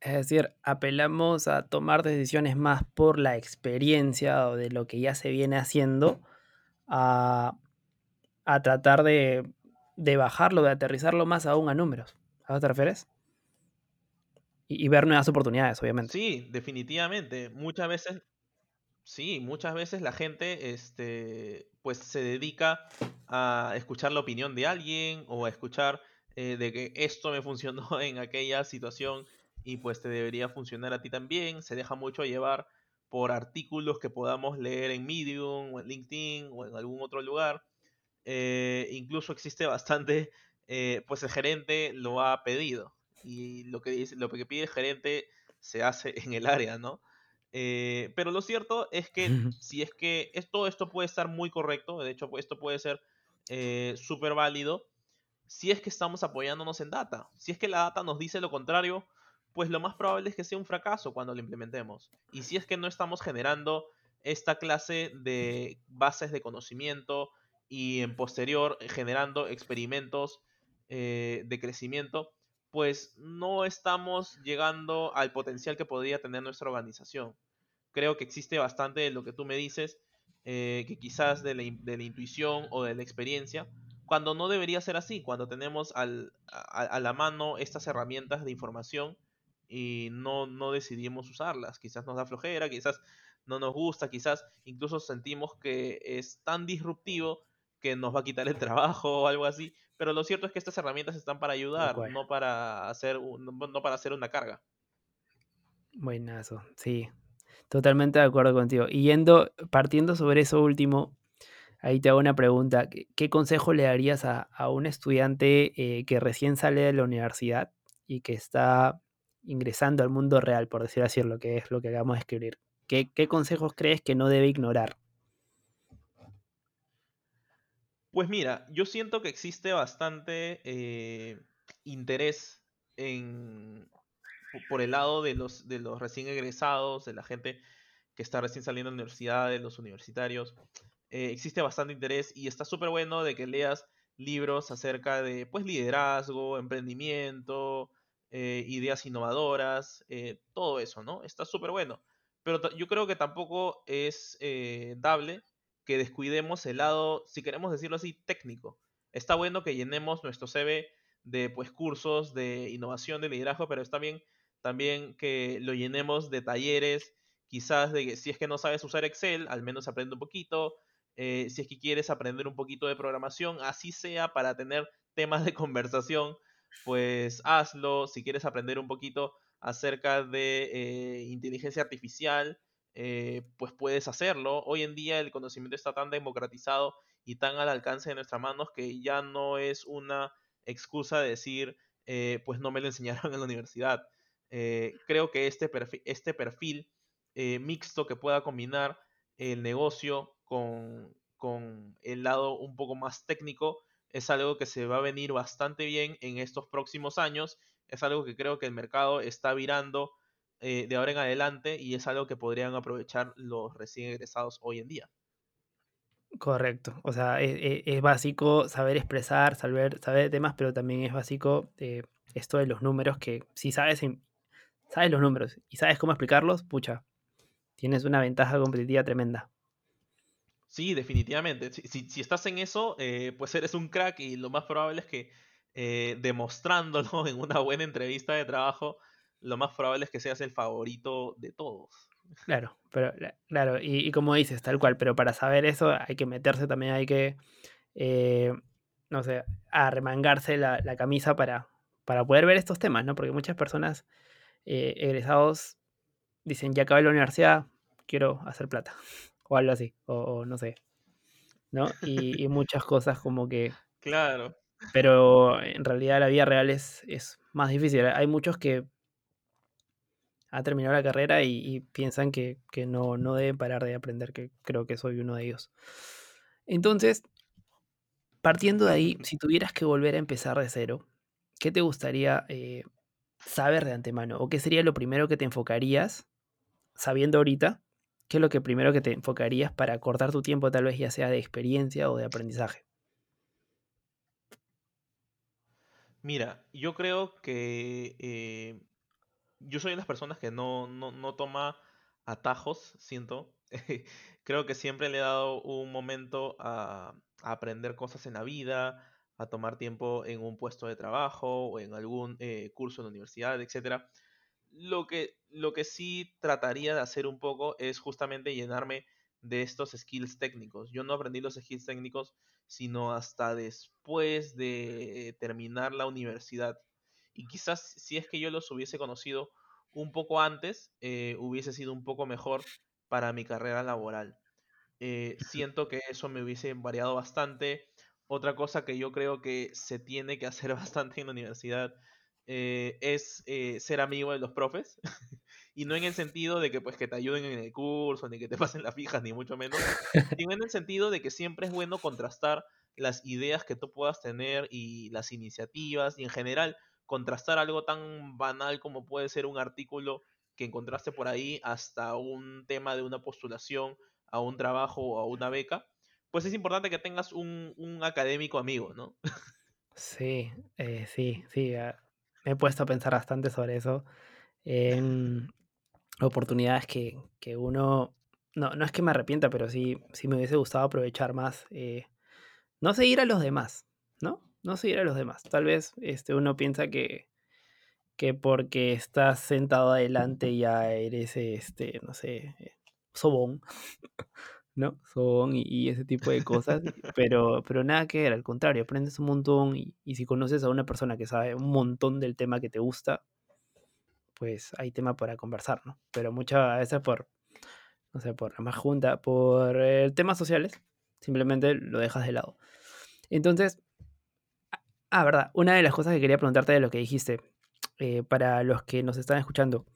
Es decir, apelamos a tomar decisiones más por la experiencia o de lo que ya se viene haciendo, a, tratar de, de, bajarlo, de aterrizarlo más aún a números. ¿A qué te refieres? Y, ver nuevas oportunidades, obviamente. Sí, definitivamente. Muchas veces, sí, muchas veces la gente este, pues se dedica a escuchar la opinión de alguien o a escuchar eh, de que esto me funcionó en aquella situación y pues te debería funcionar a ti también. Se deja mucho llevar por artículos que podamos leer en Medium o en LinkedIn o en algún otro lugar. Eh, incluso existe bastante, eh, pues el gerente lo ha pedido y lo que, dice, lo que pide el gerente se hace en el área, ¿no? Eh, pero lo cierto es que si es que todo esto puede estar muy correcto, de hecho esto puede ser súper válido, si es que estamos apoyándonos en data. Si es que la data nos dice lo contrario, pues lo más probable es que sea un fracaso cuando lo implementemos. Y si es que no estamos generando esta clase de bases de conocimiento y en posterior generando experimentos eh, de crecimiento, pues no estamos llegando al potencial que podría tener nuestra organización. Creo que existe bastante de lo que tú me dices, eh, que quizás de la, intuición o de la experiencia, cuando no debería ser así, cuando tenemos a, a la mano estas herramientas de información y no, no decidimos usarlas. Quizás nos da flojera, quizás no nos gusta, quizás incluso sentimos que es tan disruptivo que nos va a quitar el trabajo o algo así. Pero lo cierto es que estas herramientas están para ayudar, no para hacer no para hacer una carga. Buenazo, sí. Totalmente de acuerdo contigo. Y yendo, partiendo sobre eso último, ahí te hago una pregunta. ¿Qué, consejo le darías a, un estudiante eh, que recién sale de la universidad y que está ingresando al mundo real, por decir así, lo que es lo que acabamos de escribir. ¿Qué, consejos crees que no debe ignorar? Pues mira, yo siento que existe bastante eh, interés en, por el lado de los, recién egresados, de la gente que está recién saliendo de la universidad, de los universitarios. Eh, existe bastante interés y está súper bueno de que leas libros acerca de pues liderazgo, emprendimiento, eh, ideas innovadoras, todo eso, ¿no? Está súper bueno. Pero yo creo que tampoco es dable que descuidemos el lado, si queremos decirlo así, técnico. Está bueno que llenemos nuestro CV de pues cursos de innovación, de liderazgo, pero está bien también que lo llenemos de talleres, quizás de que si es que no sabes usar Excel, al menos aprende un poquito, si es que quieres aprender un poquito de programación, así sea para tener temas de conversación pues hazlo. Si quieres aprender un poquito acerca de eh, inteligencia artificial, eh, pues puedes hacerlo. Hoy en día el conocimiento está tan democratizado y tan al alcance de nuestras manos que ya no es una excusa de decir, eh, pues no me lo enseñaron en la universidad. creo que este perfil, este perfil mixto que pueda combinar el negocio con, con el lado un poco más técnico es algo que se va a venir bastante bien en estos próximos años. Es algo que creo que el mercado está virando eh, de ahora en adelante y es algo que podrían aprovechar los recién egresados hoy en día. Correcto. O sea, e, e, es, básico saber expresar, saber, saber temas, pero también es básico eh, esto de los números, que si sabes, sabes los números y sabes cómo explicarlos, pucha, tienes una ventaja competitiva tremenda. Sí, definitivamente. Si, si- si estás en eso, eh, pues eres un crack y lo más probable es que eh, demostrándolo en una buena entrevista de trabajo, lo más probable es que seas el favorito de todos. Claro, pero la- claro, y, y como dices, tal cual, pero para saber eso hay que meterse también, hay que, eh, no sé, arremangarse la, la camisa para, para poder ver estos temas, ¿no? Porque muchas personas eh, egresados dicen, ya acabé la universidad, quiero hacer plata, o algo así, o, o no sé, ¿no? Y, y muchas cosas como que, Claro. pero en realidad la vida real es, es más difícil. Hay muchos que han terminado la carrera y, y piensan que, que no, no deben parar de aprender, que creo que soy uno de ellos. Entonces, partiendo de ahí, si tuvieras que volver a empezar de cero, ¿qué te gustaría eh, saber de antemano? ¿O qué sería lo primero que te enfocarías, sabiendo ahorita, qué es lo que primero que te enfocarías para cortar tu tiempo, tal vez ya sea de experiencia o de aprendizaje? Mira, yo creo que eh, yo soy de las personas que no, no, no toma atajos, siento. Creo que siempre le he dado un momento a, aprender cosas en la vida, a tomar tiempo en un puesto de trabajo o en algún eh, curso en la universidad, etcétera. Lo que, lo que sí trataría de hacer un poco es justamente llenarme de estos skills técnicos. Yo no aprendí los skills técnicos sino hasta después de terminar la universidad. Y quizás si es que yo los hubiese conocido un poco antes, eh, hubiese sido un poco mejor para mi carrera laboral. Eh, siento que eso me hubiese variado bastante. Otra cosa que yo creo que se tiene que hacer bastante en la universidad eh, es eh, ser amigo de los profes. y no en el sentido de que pues que te ayuden en el curso, ni que te pasen las fijas, ni mucho menos, sino en el sentido de que siempre es bueno contrastar las ideas que tú puedas tener y las iniciativas, y en general contrastar algo tan banal como puede ser un artículo que encontraste por ahí hasta un tema de una postulación a un trabajo o a una beca, pues es importante que tengas un, un académico amigo, ¿no? Sí, eh, sí, sí. ah, me he puesto a pensar bastante sobre eso. En oportunidades que, que uno. No, no es que me arrepienta, pero sí, sí me hubiese gustado aprovechar más. eh, no seguir a los demás, ¿no? No seguir a los demás. Tal vez este, uno piensa que, que porque estás sentado adelante ya eres, este, no sé, eh, sobón, ¿no? Sobón y, y ese tipo de cosas. Pero, pero nada que ver, al contrario, aprendes un montón y, y si conoces a una persona que sabe un montón del tema que te gusta, pues hay tema para conversar, ¿no? Pero muchas veces por, no sé, por más junta, por eh, temas sociales, simplemente lo dejas de lado. Entonces, ah, verdad, una de las cosas que quería preguntarte de lo que dijiste, eh, para los que nos están escuchando,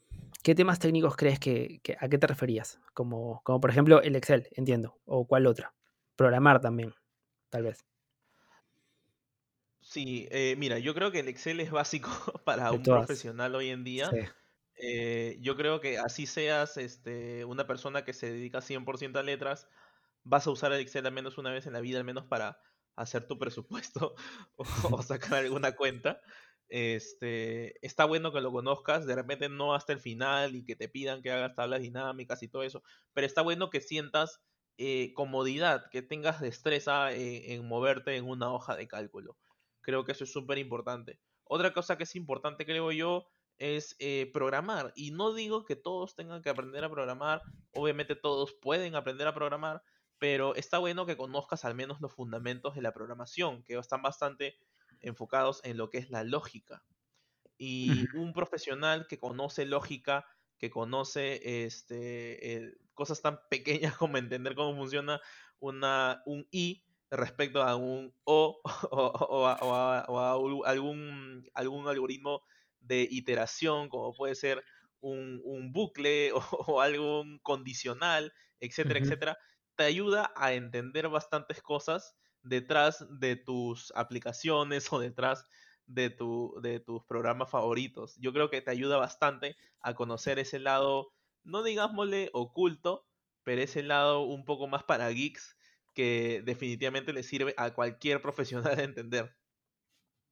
¿qué temas técnicos crees que, que- a qué te referías? Como, como por ejemplo el Excel, entiendo, o cuál otra. Programar también, tal vez, Sí, eh, mira, yo creo que el Excel es básico para un profesional hoy en día. Sí. Eh, yo creo que así seas este, una persona que se dedica 100% a letras, vas a usar el Excel al menos una vez en la vida, al menos para hacer tu presupuesto o, o sacar alguna cuenta. Este, está bueno que lo conozcas, de repente no hasta el final y que te pidan que hagas tablas dinámicas y todo eso, pero está bueno que sientas eh, comodidad, que tengas destreza eh, en moverte en una hoja de cálculo. Creo que eso es súper importante. Otra cosa que es importante, creo yo, es eh, programar. Y no digo que todos tengan que aprender a programar, obviamente todos pueden aprender a programar, pero está bueno que conozcas al menos los fundamentos de la programación, que están bastante enfocados en lo que es la lógica. Y un profesional que conoce lógica, que conoce este, eh, cosas tan pequeñas como entender cómo funciona una, un i respecto a un o o, o a, o a- o a u- algún, algún algoritmo de iteración, como puede ser un, un bucle o, algún condicional, etcétera, etcétera, te ayuda a entender bastantes cosas detrás de tus aplicaciones o detrás de, tu, de tus programas favoritos. Yo creo que te ayuda bastante a conocer ese lado, no digámosle oculto, pero ese lado un poco más para geeks que definitivamente le sirve a cualquier profesional de entender.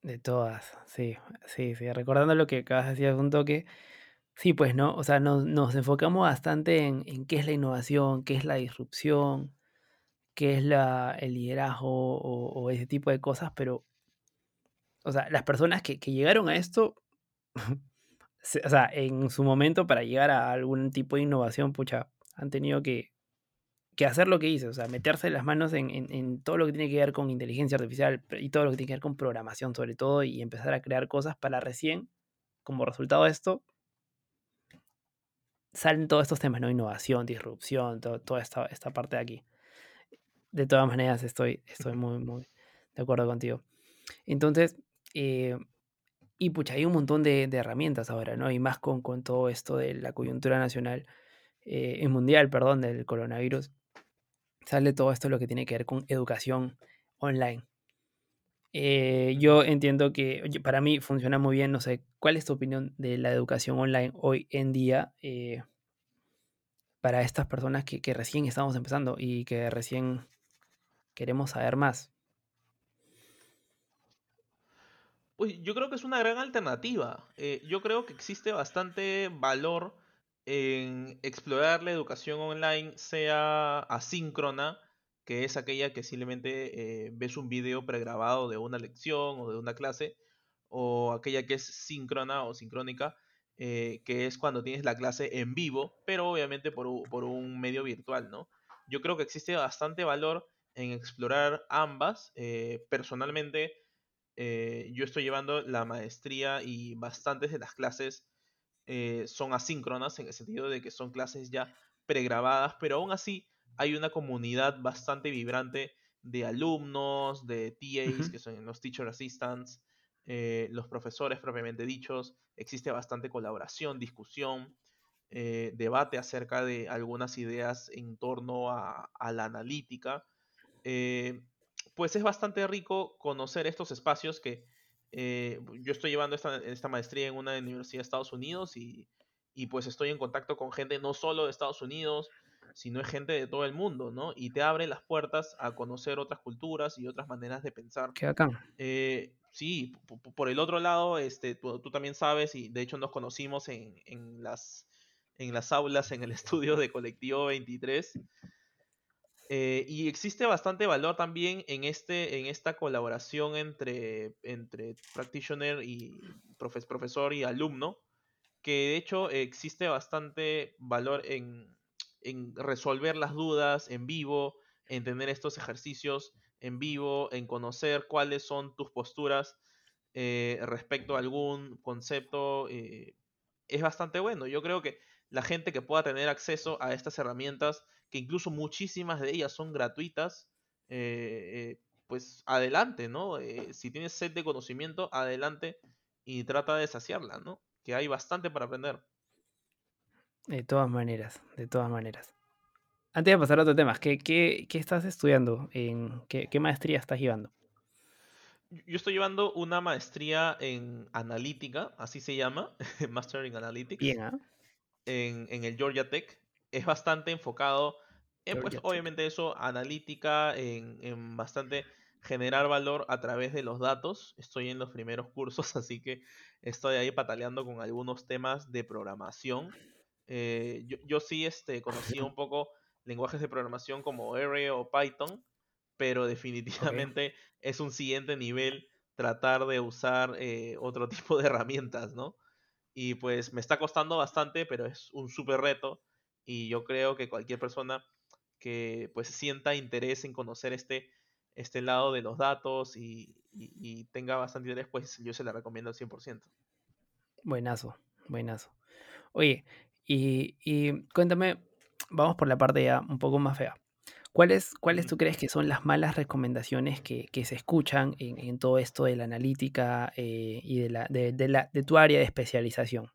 De todas, sí, sí, sí. Recordando lo que acabas de decir un toque, sí, pues, ¿no? O sea, nos, nos enfocamos bastante en, en qué es la innovación, qué es la disrupción, qué es la, el liderazgo o, ese tipo de cosas, pero, o sea, las personas que, que llegaron a esto, o sea, en su momento para llegar a algún tipo de innovación, pucha, han tenido que, que hacer lo que hice, o sea, meterse las manos en, en, en, todo lo que tiene que ver con inteligencia artificial y todo lo que tiene que ver con programación sobre todo y empezar a crear cosas para recién, como resultado de esto, salen todos estos temas, ¿no? Innovación, disrupción, toda esta, esta parte de aquí. De todas maneras, estoy, estoy muy, muy de acuerdo contigo. Entonces, eh, y pucha, hay un montón de, de, herramientas ahora, ¿no? Y más con, con todo esto de la coyuntura nacional, eh, mundial, perdón, del coronavirus sale todo esto lo que tiene que ver con educación online. Eh, yo entiendo que para mí funciona muy bien, no sé, ¿cuál es tu opinión de la educación online hoy en día eh, para estas personas que, recién estamos empezando y que recién queremos saber más? Pues yo creo que es una gran alternativa. Eh, yo creo que existe bastante valor en explorar la educación online sea asíncrona, que es aquella que simplemente eh, ves un video pregrabado de una lección o de una clase, o aquella que es síncrona o sincrónica, eh, que es cuando tienes la clase en vivo, pero obviamente por, un medio virtual, ¿no? Yo creo que existe bastante valor en explorar ambas. Eh, personalmente, yo estoy llevando la maestría y bastantes de las clases son asíncronas en el sentido de que son clases ya pregrabadas, pero aún así hay una comunidad bastante vibrante de alumnos, de TAs, que son los Teacher Assistants, eh, los profesores propiamente dichos, existe bastante colaboración, discusión, eh, debate acerca de algunas ideas en torno a, a la analítica. pues es bastante rico conocer estos espacios que eh, yo estoy llevando esta, esta, maestría en una universidad de Estados Unidos y, y, pues estoy en contacto con gente no solo de Estados Unidos, sino es gente de todo el mundo, ¿no? Y te abre las puertas a conocer otras culturas y otras maneras de pensar. Qué acá. Eh, sí, por el otro lado, este, tú, tú, también sabes, y de hecho nos conocimos en, en, las, en las aulas, en el estudio de Colectivo 23. Eh, y existe bastante valor también en, este, en esta colaboración entre, entre practitioner y profesor y alumno, que de hecho existe bastante valor en, en, resolver las dudas en vivo, en tener estos ejercicios en vivo, en conocer cuáles son tus posturas eh, respecto a algún concepto. Eh, es bastante bueno. Yo creo que la gente que pueda tener acceso a estas herramientas que incluso muchísimas de ellas son gratuitas, eh, pues adelante, ¿no? Si tienes sed de conocimiento, adelante y trata de saciarla, ¿no? Que hay bastante para aprender. De todas maneras, de todas maneras. Antes de pasar a otro tema, ¿qué, qué, qué estás estudiando? En, qué, qué, maestría estás llevando? Yo estoy llevando una maestría en analítica, así se llama, Master in Analytics. Bien, ¿ah? en, en, el Georgia Tech es bastante enfocado en, pues, obviamente eso, analítica, en, en, bastante generar valor a través de los datos. Estoy en los primeros cursos, así que estoy ahí pataleando con algunos temas de programación. Eh, yo, yo, sí este, conocí un poco lenguajes de programación como R o Python, pero definitivamente es un siguiente nivel tratar de usar eh, otro tipo de herramientas, ¿no? Y pues me está costando bastante, pero es un súper reto y yo creo que cualquier persona que pues sienta interés en conocer este, este lado de los datos y, tenga bastante interés, pues yo se la recomiendo al 100%. Buenazo, buenazo. Oye, y, cuéntame, vamos por la parte ya un poco más fea. ¿Cuáles, ¿Cuáles tú crees que son las malas recomendaciones que, se escuchan en, todo esto de la analítica eh, y de, la, de, la, de tu área de especialización?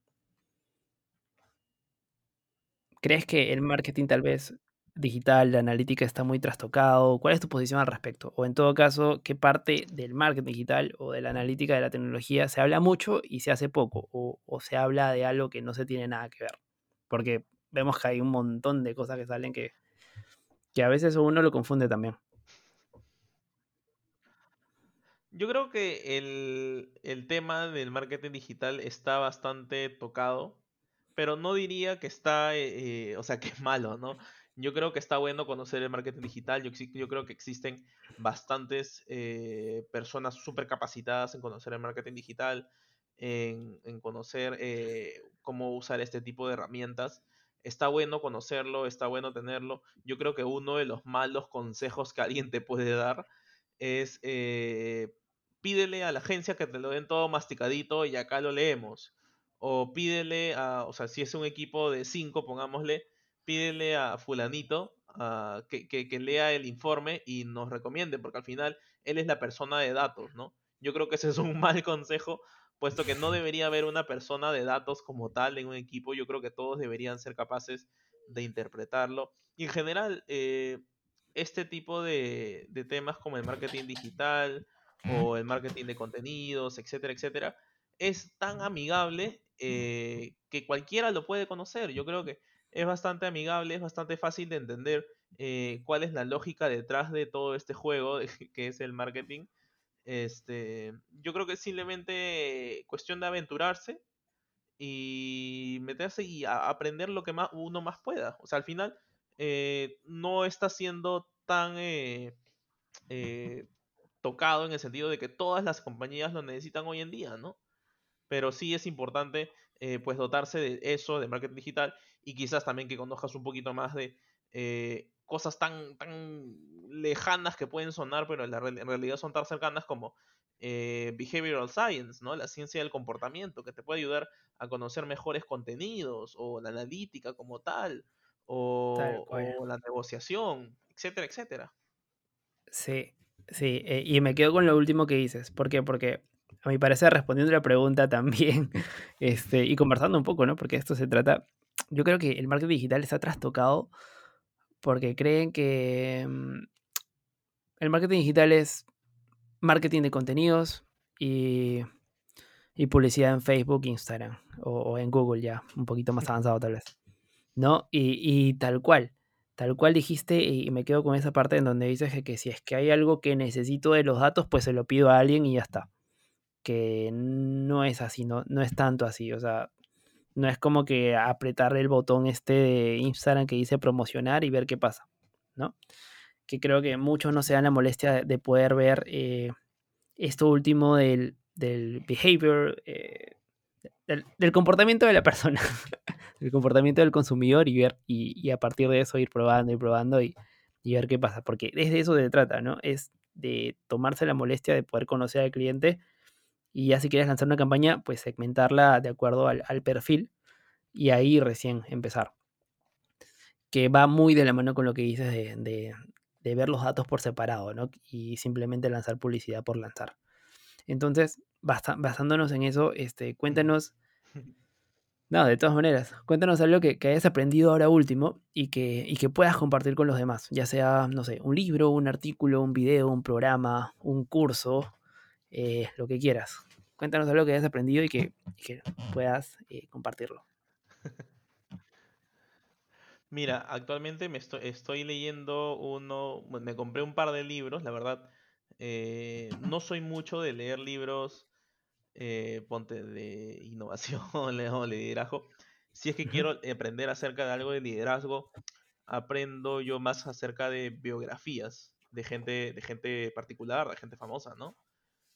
¿Crees que el marketing tal vez digital, la analítica está muy trastocado? ¿Cuál es tu posición al respecto? O en todo caso, ¿qué parte del marketing digital o de la analítica de la tecnología se habla mucho y se hace poco? O, se habla de algo que no se tiene nada que ver? Porque vemos que hay un montón de cosas que salen que, que a veces uno lo confunde también. Yo creo que el, el tema del marketing digital está bastante tocado pero no diría que está, eh, o sea, que es malo, ¿no? Yo creo que está bueno conocer el marketing digital. Yo, yo creo que existen bastantes eh, personas súper capacitadas en conocer el marketing digital, en, conocer eh, cómo usar este tipo de herramientas. Está bueno conocerlo, está bueno tenerlo. Yo creo que uno de los malos consejos que alguien te puede dar es eh, pídele a la agencia que te lo den todo masticadito y acá lo leemos. O pídele a, o sea, si es un equipo de cinco, pongámosle, pídele a fulanito que, lea el informe y nos recomiende, porque al final él es la persona de datos, ¿no? Yo creo que ese es un mal consejo, puesto que no debería haber una persona de datos como tal en un equipo, yo creo que todos deberían ser capaces de interpretarlo. Y en general, eh, este tipo de, de temas como el marketing digital o el marketing de contenidos, etcétera, etcétera, es tan amigable eh, que cualquiera lo puede conocer. Yo creo que es bastante amigable, es bastante fácil de entender eh, cuál es la lógica detrás de todo este juego que es el marketing. Este, yo creo que es simplemente cuestión de aventurarse y meterse y aprender lo que más, uno más pueda. O sea, al final eh, no está siendo tan eh, tocado en el sentido de que todas las compañías lo necesitan hoy en día, ¿no? Pero sí es importante pues dotarse de eso, de marketing digital, y quizás también que conozcas un poquito más de eh, cosas tan, tan lejanas que pueden sonar, pero en, realidad son tan cercanas como eh, behavioral science, ¿no? La ciencia del comportamiento, que te puede ayudar a conocer mejores contenidos, o la analítica como tal, o, la negociación, etcétera, etcétera. Sí, sí, eh, y me quedo con lo último que dices. ¿Por qué? Porque a mi parecer, respondiendo a la pregunta también, este, y conversando un poco, ¿no? Porque esto se trata yo creo que el marketing digital está trastocado porque creen que mm, el marketing digital es marketing de contenidos y, publicidad en Facebook, Instagram o, en Google ya, un poquito más avanzado tal vez. ¿No? Y, tal cual, tal cual dijiste y me quedo con esa parte en donde dices que, que si es que hay algo que necesito de los datos, pues se lo pido a alguien y ya está. Que no es así, no, no es tanto así. O sea, no es como que apretar el botón este de Instagram que dice promocionar y ver qué pasa, ¿no? Que creo que muchos no se dan la molestia de poder ver eh, esto último del, behavior, eh, del, comportamiento de la persona, el comportamiento del consumidor y ver, y, a partir de eso ir probando y probando y, ver qué pasa, porque desde eso se trata, ¿no? Es de tomarse la molestia de poder conocer al cliente y ya si quieres lanzar una campaña, pues segmentarla de acuerdo al, perfil y ahí recién empezar. Que va muy de la mano con lo que dices de, ver los datos por separado, ¿no? Y simplemente lanzar publicidad por lanzar. Entonces, basándonos en eso, este, cuéntanos. No, de todas maneras, cuéntanos algo que, hayas aprendido ahora último y que, y que puedas compartir con los demás, ya sea, no sé, un libro, un artículo, un video, un programa, un curso, eh, lo que quieras. Cuéntanos algo que hayas aprendido y que, puedas eh, compartirlo. Mira, actualmente me estoy, leyendo uno, me compré un par de libros, la verdad. Eh, no soy mucho de leer libros, ponte de innovación o liderazgo. Si es que quiero aprender acerca de algo de liderazgo, aprendo yo más acerca de biografías de gente, de gente particular, de gente famosa, ¿no?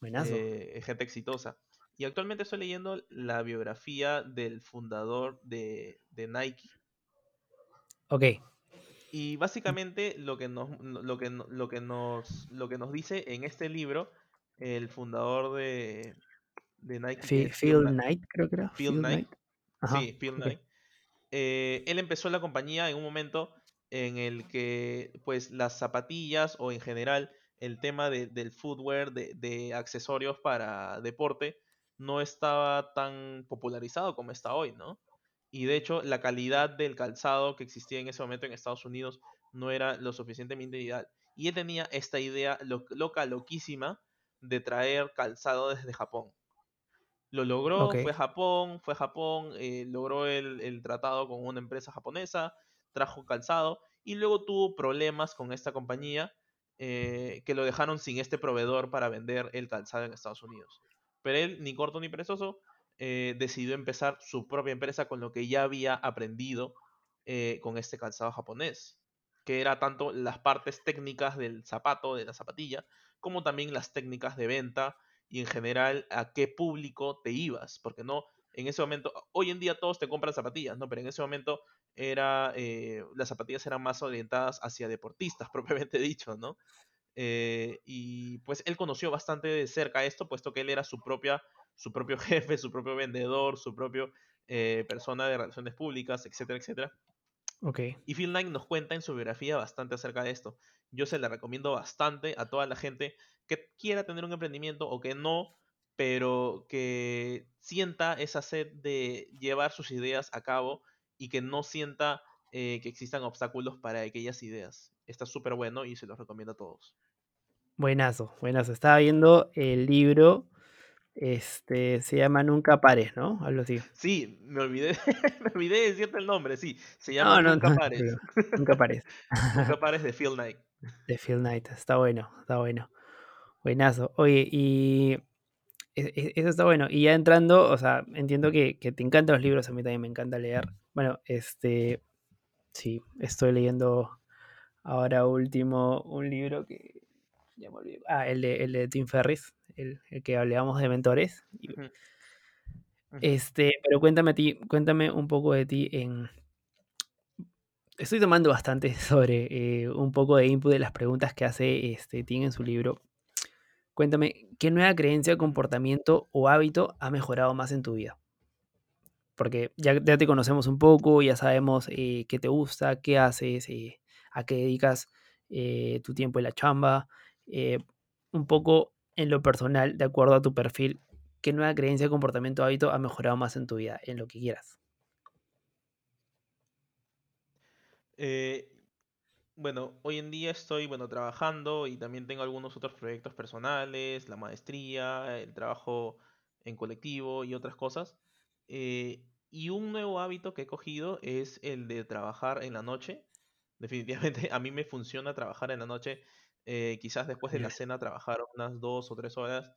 Eh, gente exitosa. Y actualmente estoy leyendo la biografía del fundador de, Nike. Ok. Y básicamente lo que nos, lo que, lo que nos, lo que nos dice en este libro, el fundador de, Nike. Phil, Knight, creo que era. Phil, Knight. Sí, Phil Knight. Eh, él empezó la compañía en un momento en el que pues las zapatillas o en general el tema del footwear, de, accesorios para deporte, no estaba tan popularizado como está hoy, ¿no? Y de hecho, la calidad del calzado que existía en ese momento en Estados Unidos no era lo suficientemente ideal. Y él tenía esta idea loca, loquísima, de traer calzado desde Japón. Lo logró, fue a Japón, fue a Japón, eh, logró el, el, tratado con una empresa japonesa, trajo calzado y luego tuvo problemas con esta compañía eh, que lo dejaron sin este proveedor para vender el calzado en Estados Unidos. Pero él, ni corto ni perezoso, eh, decidió empezar su propia empresa con lo que ya había aprendido eh, con este calzado japonés, que era tanto las partes técnicas del zapato, de la zapatilla, como también las técnicas de venta y en general a qué público te ibas, porque no, en ese momento, hoy en día todos te compran zapatillas, ¿no? Pero en ese momento era, eh, las zapatillas eran más orientadas hacia deportistas, propiamente dicho, ¿no? Eh, y pues él conoció bastante de cerca esto, puesto que él era su propia, su propio jefe, su propio vendedor, su propio eh, persona de relaciones públicas, etcétera, etcétera. Okay. Y Phil Knight nos cuenta en su biografía bastante acerca de esto. Yo se la recomiendo bastante a toda la gente que quiera tener un emprendimiento o que no, pero que sienta esa sed de llevar sus ideas a cabo y que no sienta eh, que existan obstáculos para aquellas ideas. Está súper bueno y se los recomiendo a todos. Buenazo, buenazo. Estaba viendo el libro, este, se llama Nunca Pares, ¿no? Algo así. Sí, me olvidé, me olvidé de decirte el nombre, sí. Se llama Nunca Pares. Nunca Pares. Nunca Pares de Phil Knight. De Phil Knight, está bueno, está bueno. Buenazo. Oye, y eso está bueno. Y ya entrando, o sea, entiendo que, que, te encantan los libros, a mí también me encanta leer. Bueno, este, sí, estoy leyendo ahora último un libro que ya me olvidé. Ah, el de, el de Tim Ferris, el, el que hablábamos de mentores. Este, pero cuéntame a ti, cuéntame un poco de ti en. Estoy tomando bastante sobre eh, un poco de input de las preguntas que hace este Tim en su libro. Cuéntame, ¿qué nueva creencia, comportamiento o hábito ha mejorado más en tu vida? Porque ya, te conocemos un poco, ya sabemos eh, qué te gusta, qué haces, eh, a qué dedicas eh, tu tiempo en la chamba. Un poco en lo personal, de acuerdo a tu perfil, ¿qué nueva creencia, comportamiento o hábito ha mejorado más en tu vida, en lo que quieras? Eh, bueno, hoy en día estoy, bueno, trabajando y también tengo algunos otros proyectos personales, la maestría, el trabajo en colectivo y otras cosas. Eh, y un nuevo hábito que he cogido es el de trabajar en la noche. Definitivamente a mí me funciona trabajar en la noche. eh, quizás después de la cena trabajar unas dos o tres horas.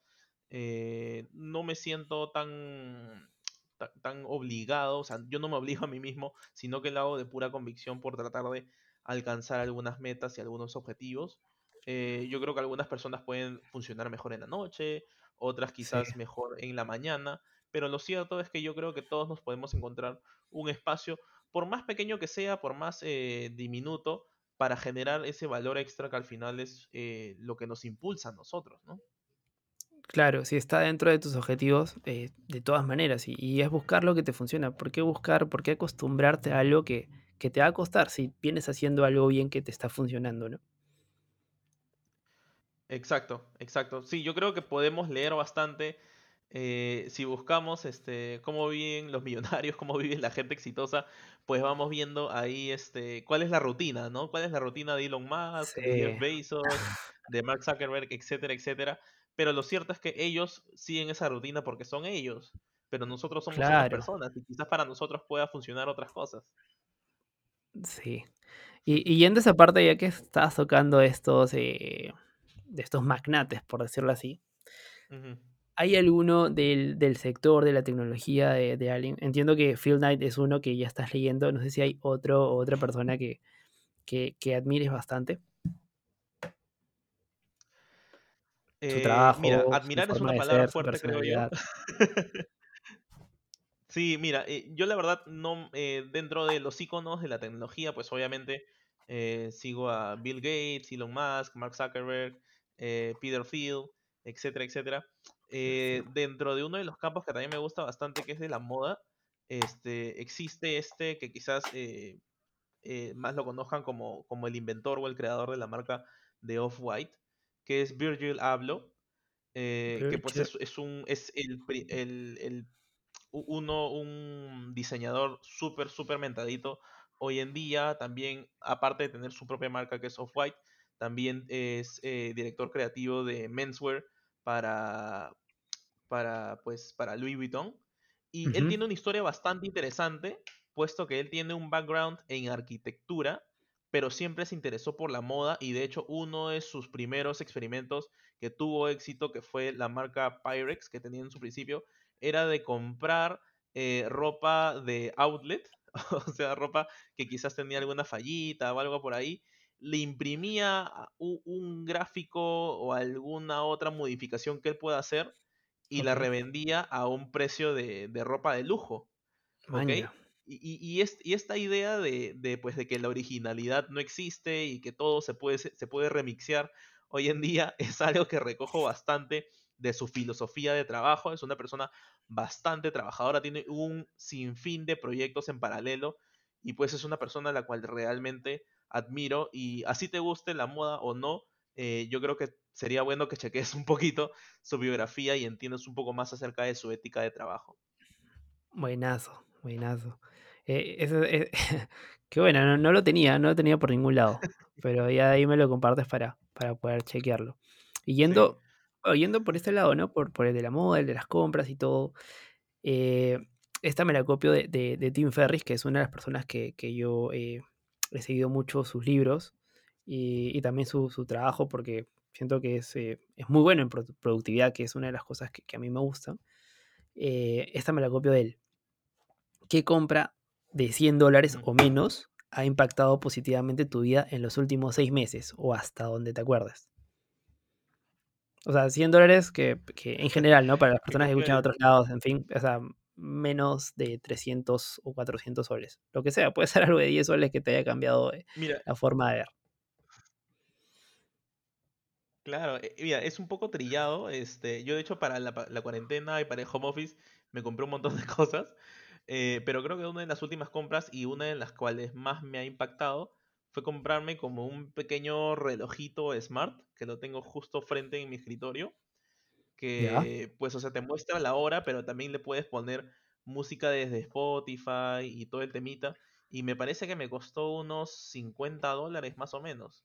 eh, no me siento tan, ta- tan obligado, o sea, yo no me obligo a mí mismo, sino que lo hago de pura convicción por tratar de alcanzar algunas metas y algunos objetivos. Eh, yo creo que algunas personas pueden funcionar mejor en la noche, otras Sí, quizás mejor en la mañana, pero lo cierto es que yo creo que todos nos podemos encontrar un espacio, por más pequeño que sea, por más eh, diminuto, para generar ese valor extra que al final es eh, lo que nos impulsa a nosotros, ¿no? claro, si está dentro de tus objetivos, eh, de todas maneras, y, y es buscar lo que te funciona. ¿Por qué buscar, por qué acostumbrarte a algo que, que te va a costar si vienes haciendo algo bien que te está funcionando, ¿no? Exacto, exacto. Sí, yo creo que podemos leer bastante eh, si buscamos este, cómo viven los millonarios, cómo vive la gente exitosa, pues vamos viendo ahí este, cuál es la rutina, ¿no? ¿Cuál es la rutina de Elon Musk, de Jeff Bezos, de Mark Zuckerberg, etcétera, etcétera? Pero lo cierto es que ellos siguen esa rutina porque son ellos, pero nosotros somos otras claro, personas y quizás para nosotros pueda funcionar otras cosas. Sí. Y, y yendo a esa parte, ya que estás tocando estos, eh, de estos magnates, por decirlo así. ¿hay alguno del, del sector de la tecnología de, de alguien? Entiendo que Phil Knight es uno que ya estás leyendo, no sé si hay otro otra persona que, que, que admires bastante, su Eh, mira, trabajo, su admirar es una palabra ser, fuerte, creo yo. Sí, mira, eh, yo la verdad no, eh, dentro de los iconos de la tecnología, pues obviamente eh, sigo a Bill Gates, Elon Musk, Mark Zuckerberg, Peter Thiel, etcétera, etcétera. Dentro de uno de los campos que también me gusta bastante, que es de la moda, este, existe este que quizás más lo conozcan como, como el inventor o el creador de la marca de Off-White, que es Virgil Abloh, que pues es, es un, es el, uno, un diseñador súper, súper mentadito. Hoy en día también, aparte de tener su propia marca que es Off-White, también es eh, director creativo de menswear para, para, pues, para Louis Vuitton. Y él tiene una historia bastante interesante, puesto que él tiene un background en arquitectura, pero siempre se interesó por la moda y de hecho uno de sus primeros experimentos que tuvo éxito, que fue la marca Pyrex que tenía en su principio, era de comprar eh, ropa de outlet, o sea, ropa que quizás tenía alguna fallita o algo por ahí, le imprimía un, gráfico o alguna otra modificación que él pueda hacer y la revendía a un precio de, ropa de lujo. Y, y, esta idea de, pues, de que la originalidad no existe y que todo se puede, se puede remixear hoy en día es algo que recojo bastante de su filosofía de trabajo. Es una persona bastante trabajadora, tiene un sinfín de proyectos en paralelo y pues es una persona a la cual realmente admiro y así te guste la moda o no, eh, yo creo que sería bueno que cheques un poquito su biografía y entiendas un poco más acerca de su ética de trabajo. Buenazo, buenazo. Eh, eh, qué bueno, no, lo tenía, no lo tenía por ningún lado, pero ya ahí me lo compartes para, para poder chequearlo. Y yendo, yendo por este lado, ¿no? Por, por el de la moda, el de las compras y todo. esta me la copio de, de, Tim Ferris, que es una de las personas que, que yo he seguido mucho sus libros y, también su, trabajo porque siento que es, eh, es, muy bueno en productividad, que es una de las cosas que, a mí me gusta. Eh, esta me la copio de él. ¿Qué compra de 100 dólares o menos ha impactado positivamente tu vida en los últimos seis meses o hasta donde te acuerdas? O sea, 100 dólares que, en general, ¿no? Para las personas que escuchan a otros lados, en fin, o sea, menos de 300 o 400 soles. Lo que sea, puede ser algo de 10 soles que te haya cambiado eh, la forma de ver. Claro, eh, mira, es un poco trillado. Este, yo de hecho para la, cuarentena y para el home office me compré un montón de cosas. Eh, pero creo que una de las últimas compras y una de las cuales más me ha impactado fue comprarme como un pequeño relojito smart que lo tengo justo frente en mi escritorio que pues, o sea, te muestra la hora, pero también le puedes poner música desde Spotify y todo el temita. Y me parece que me costó unos 50 dólares más o menos.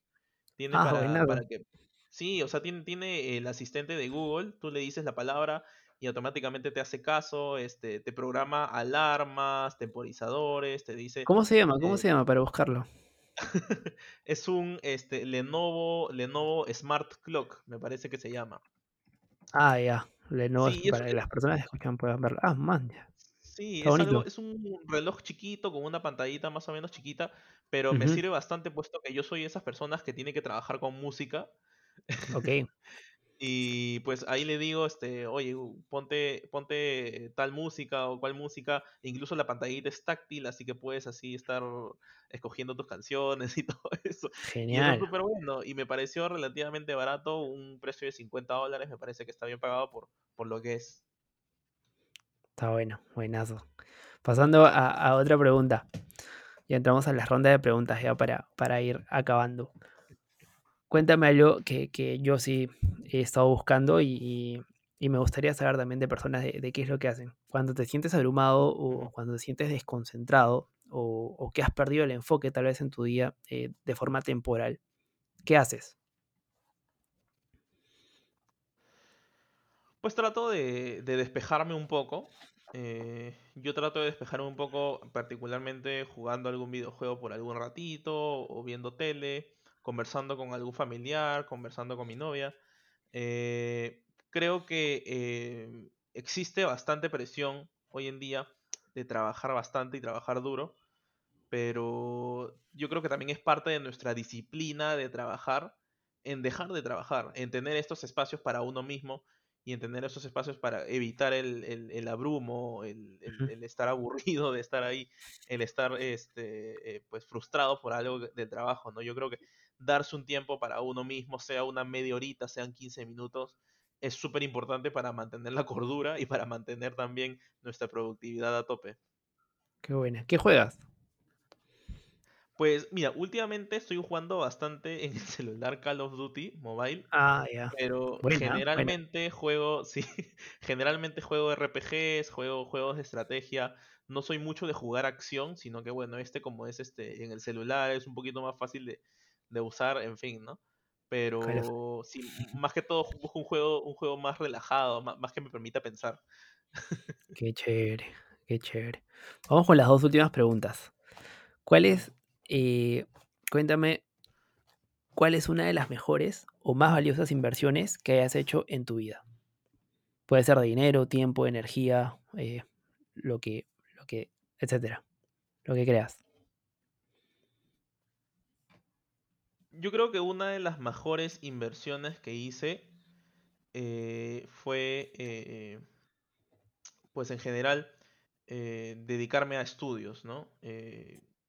Tiene ah, para, que... Sí, o sea, tiene, tiene el asistente de Google, tú le dices la palabra y automáticamente te hace caso, este, te programa alarmas, temporizadores, te dice... ¿Cómo se llama? ¿Cómo se eh llama para buscarlo? Es un este, Lenovo, Lenovo Smart Clock, me parece que se llama. Ah, ya. Lenovo para que las personas que escuchan puedan verlo. Ah, man, ya. Sí, es, un reloj chiquito con una pantallita más o menos chiquita, pero me sirve bastante puesto que yo soy esas personas que tiene que trabajar con música. Ok. Y pues ahí le digo, este, oye, ponte, ponte tal música o cual música, incluso la pantallita es táctil, así que puedes así estar escogiendo tus canciones y todo eso. Genial. Y súper bueno, y me pareció relativamente barato, un precio de 50 dólares, me parece que está bien pagado por, por lo que es. Está bueno, buenazo. Pasando a, otra pregunta. Ya entramos a la ronda de preguntas ya para, para ir acabando. Cuéntame algo que, yo sí he estado buscando y, me gustaría saber también de personas de, qué es lo que hacen. Cuando te sientes abrumado o cuando te sientes desconcentrado o, que has perdido el enfoque tal vez en tu día eh, de forma temporal, ¿qué haces? Pues trato de, despejarme un poco. Eh, yo trato de despejarme un poco, particularmente jugando algún videojuego por algún ratito o viendo tele conversando con algún familiar, conversando con mi novia. Eh, creo que eh, existe bastante presión hoy en día de trabajar bastante y trabajar duro, pero yo creo que también es parte de nuestra disciplina de trabajar en dejar de trabajar, en tener estos espacios para uno mismo y en tener esos espacios para evitar el, el, abrumo, el, el, estar aburrido de estar ahí, el estar este, eh, pues frustrado por algo de trabajo, ¿no? Yo creo que darse un tiempo para uno mismo, sea una media horita, sean 15 minutos, es súper importante para mantener la cordura y para mantener también nuestra productividad a tope. Qué buena. ¿Qué juegas? Pues mira, últimamente estoy jugando bastante en el celular Call of Duty Mobile. Ah, ya. Pero generalmente juego, sí, generalmente juego RPGs, juego juegos de estrategia. No soy mucho de jugar acción, sino que bueno, este como es este en el celular es un poquito más fácil de, de usar, en fin, ¿no? Pero sí, más que todo busco un juego, un juego más relajado, más, que me permita pensar. Qué chévere, qué chévere. Vamos con las dos últimas preguntas. ¿Cuál es, eh, cuéntame, cuál es una de las mejores o más valiosas inversiones que hayas hecho en tu vida? Puede ser de dinero, tiempo, energía, eh, lo que, lo que, etcétera, lo que creas. Yo creo que una de las mejores inversiones que hice eh, fue, eh, pues en general, eh, dedicarme a estudios, ¿no?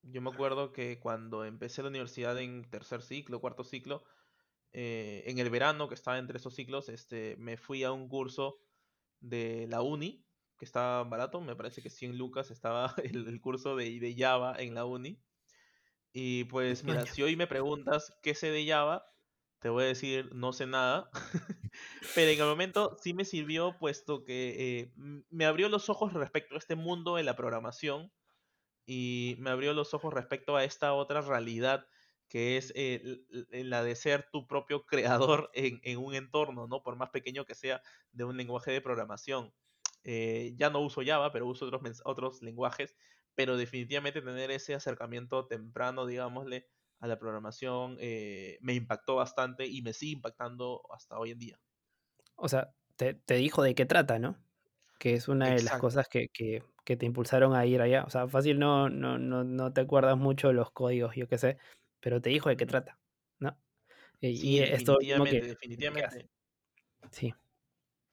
Yo me acuerdo que cuando empecé la universidad en tercer ciclo, cuarto ciclo, en el verano que estaba entre esos ciclos, este, me fui a un curso de la uni, que estaba barato, me parece que 100 lucas estaba el, el curso de Java en la uni. Y pues mira, si hoy me preguntas qué sé de Java, te voy a decir no sé nada, pero en el momento sí me sirvió puesto que eh, me abrió los ojos respecto a este mundo de la programación y me abrió los ojos respecto a esta otra realidad que es eh, l- la de ser tu propio creador en, en un entorno, ¿no? Por más pequeño que sea de un lenguaje de programación. Eh, ya no uso Java, pero uso otros, otros lenguajes, pero definitivamente tener ese acercamiento temprano, digámosle, a la programación eh, me impactó bastante y me sigue impactando hasta hoy en día. O sea, te, te dijo de qué trata, ¿no? Que es una de las cosas que, que, que te impulsaron a ir allá. O sea, fácil no, no, no, no te acuerdas mucho de los códigos, yo qué sé, pero te dijo de qué trata, ¿no? Y, Sí, y es todo lo mismo que, definitivamente, que definitivamente. Sí,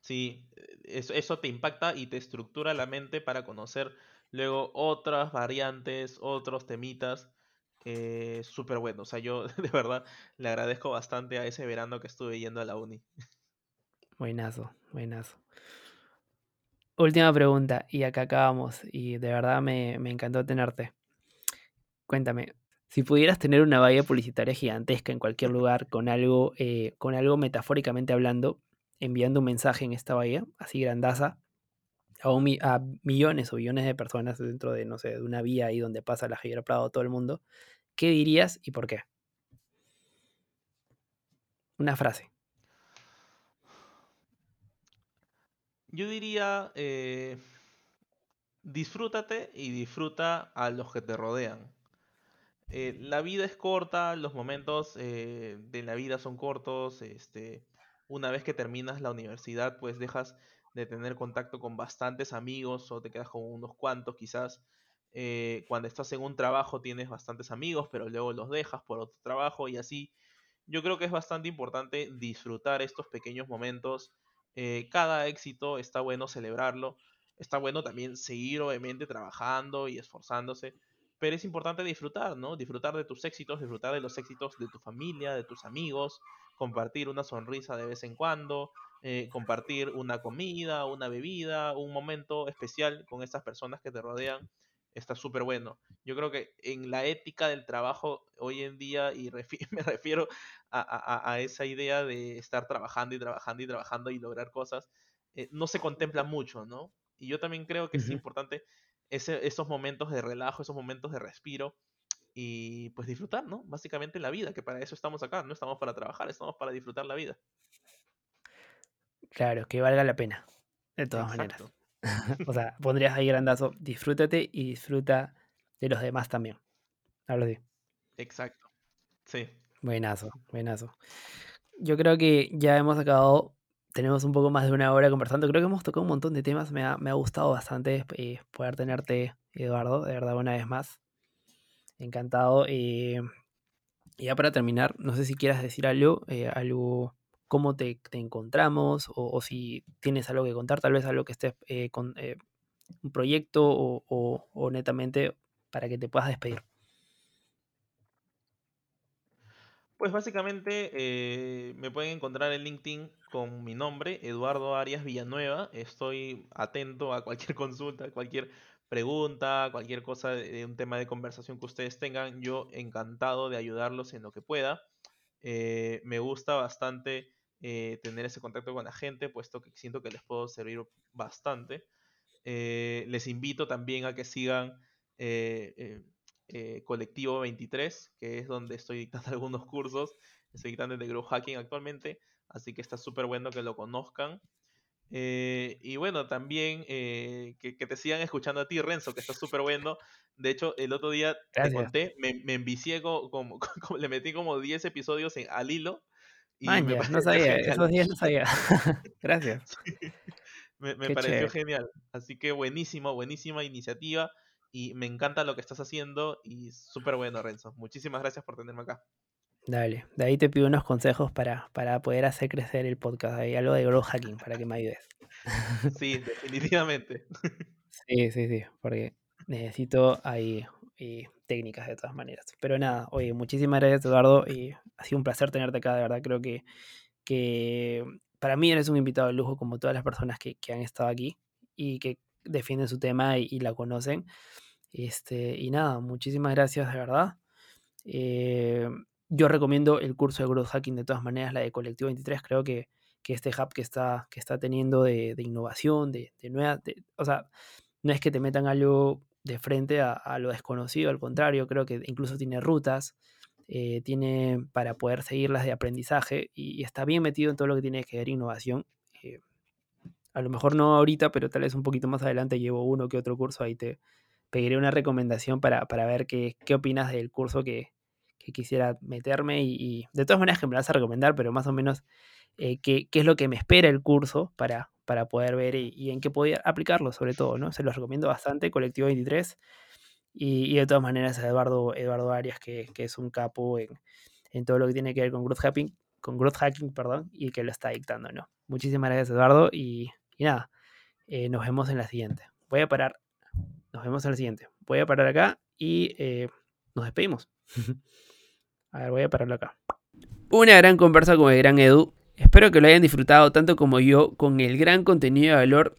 Sí, eso, eso te impacta y te estructura la mente para conocer luego otras variantes, otros temitas. Eh, súper bueno. O sea, yo de verdad le agradezco bastante a ese verano que estuve yendo a la uni. buenazo, buenazo. Última pregunta, y acá acabamos, y de verdad me, me encantó tenerte. Cuéntame, si pudieras tener una valla publicitaria gigantesca en cualquier lugar con algo, eh, con algo metafóricamente hablando, enviando un mensaje en esta bahía, así grandaza, a, millones o billones de personas dentro de, no sé, de una vía ahí donde pasa la Javier Prado, todo el mundo, ¿qué dirías y por qué? Una frase. Yo diría, eh, disfrútate y disfruta a los que te rodean. eh, la vida es corta, los momentos eh, de la vida son cortos, este, una vez que terminas la universidad, pues dejas de tener contacto con bastantes amigos o te quedas con unos cuantos quizás. Eh, cuando estás en un trabajo tienes bastantes amigos, pero luego los dejas por otro trabajo y así. Yo creo que es bastante importante disfrutar estos pequeños momentos. Eh, cada éxito está bueno celebrarlo. Está bueno también seguir obviamente trabajando y esforzándose pero es importante disfrutar, ¿no? Disfrutar de tus éxitos, disfrutar de los éxitos de tu familia, de tus amigos, compartir una sonrisa de vez en cuando, eh, compartir una comida, una bebida, un momento especial con estas personas que te rodean, está súper bueno. Yo creo que en la ética del trabajo hoy en día, y refi- me refiero a, a- a esa idea de estar trabajando y trabajando y trabajando y lograr cosas, eh, no se contempla mucho, ¿no? Y yo también creo que es Ujú. importante ese, esos momentos de relajo, esos momentos de respiro y pues disfrutar, ¿no? Básicamente la vida, que para eso estamos acá, no estamos para trabajar, estamos para disfrutar la vida. Claro, que valga la pena, de todas maneras. O sea, pondrías ahí grandazo, disfrútate y disfruta de los demás también. Hablo así. exacto. Sí. Buenazo, buenazo. Yo creo que ya hemos acabado, tenemos un poco más de una hora conversando. Creo que hemos tocado un montón de temas. Me ha, me ha gustado bastante eh, poder tenerte, Eduardo, de verdad, una vez más. Encantado. eh, y ya para terminar, no sé si quieras decir algo, eh, algo, cómo te, te encontramos, o, si tienes algo que contar, tal vez algo que estés eh, con eh, un proyecto o, o- netamente para que te puedas despedir. Pues básicamente eh, me pueden encontrar en LinkedIn con mi nombre, Eduardo Arias Villanueva. Estoy atento a cualquier consulta, cualquier pregunta, cualquier cosa de, un tema de conversación que ustedes tengan. Yo encantado de ayudarlos en lo que pueda. Me gusta bastante eh, tener ese contacto con la gente, puesto que siento que les puedo servir bastante. Eh, les invito también a que sigan eh, Colectivo 23, que es donde estoy dictando algunos cursos. Estoy dictando de Growth Hacking actualmente, así que está súper bueno que lo conozcan. Eh, y bueno, también eh, que, que te sigan escuchando a ti, Renzo, que está súper bueno. De hecho, el otro día te conté, me, me envicié co- como, como- le metí como 10 episodios en, al hilo Man, ya, no sabía, genial. esos días no sabía. Gracias. Sí. me, pareció genial. Así que buenísimo, buenísima iniciativa y me encanta lo que estás haciendo y súper bueno, Renzo. Muchísimas gracias por tenerme acá. Dale, de ahí te pido unos consejos para, para poder hacer crecer el podcast. Hay algo de growth hacking para que me ayudes. Sí, definitivamente. Sí, sí, sí, porque necesito ahí técnicas de todas maneras. Pero nada, oye, muchísimas gracias Eduardo y ha sido un placer tenerte acá, de verdad. Creo que, que para mí eres un invitado de lujo como todas las personas que, que han estado aquí y que defienden su tema y, la conocen. Este, y nada, muchísimas gracias de verdad. Eh, yo recomiendo el curso de Growth Hacking de todas maneras, la de Colectivo 23. Creo que, que este hub que está, que está teniendo de, de innovación, de, de nueva, o sea, no es que te metan algo de frente a, lo desconocido, al contrario, creo que incluso tiene rutas, eh, tiene para poder seguirlas de aprendizaje y, está bien metido en todo lo que tiene que ver innovación. Eh, a lo mejor no ahorita, pero tal vez un poquito más adelante llevo uno que otro curso, ahí te pediré una recomendación para, para ver qué, qué, opinas del curso que, que quisiera meterme y, de todas maneras que me vas a recomendar, pero más o menos eh, qué, qué, es lo que me espera el curso para, para poder ver y, en qué podía aplicarlo sobre todo, ¿no? Se los recomiendo bastante, Colectivo 23. Y, de todas maneras a Eduardo, Eduardo Arias, que, que es un capo en, en, todo lo que tiene que ver con growth hacking, con growth hacking, perdón, y que lo está dictando, ¿no? Muchísimas gracias, Eduardo, y, y nada, eh, nos vemos en la siguiente. Voy a parar, nos vemos en la siguiente. Voy a parar acá y eh, nos despedimos. a ver, voy a pararlo acá. Una gran conversa con el gran Edu. Espero que lo hayan disfrutado tanto como yo con el gran contenido de valor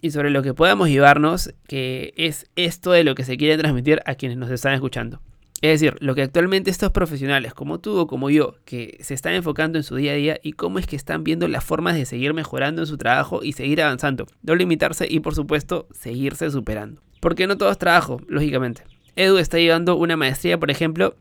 y sobre lo que podamos llevarnos, que es esto de lo que se quiere transmitir a quienes nos están escuchando. Es decir, lo que actualmente estos profesionales como tú o como yo, que se están enfocando en su día a día y cómo es que están viendo las formas de seguir mejorando en su trabajo y seguir avanzando, no limitarse y por supuesto seguirse superando. Porque no todo es trabajo, lógicamente. Edu está llevando una maestría, por ejemplo,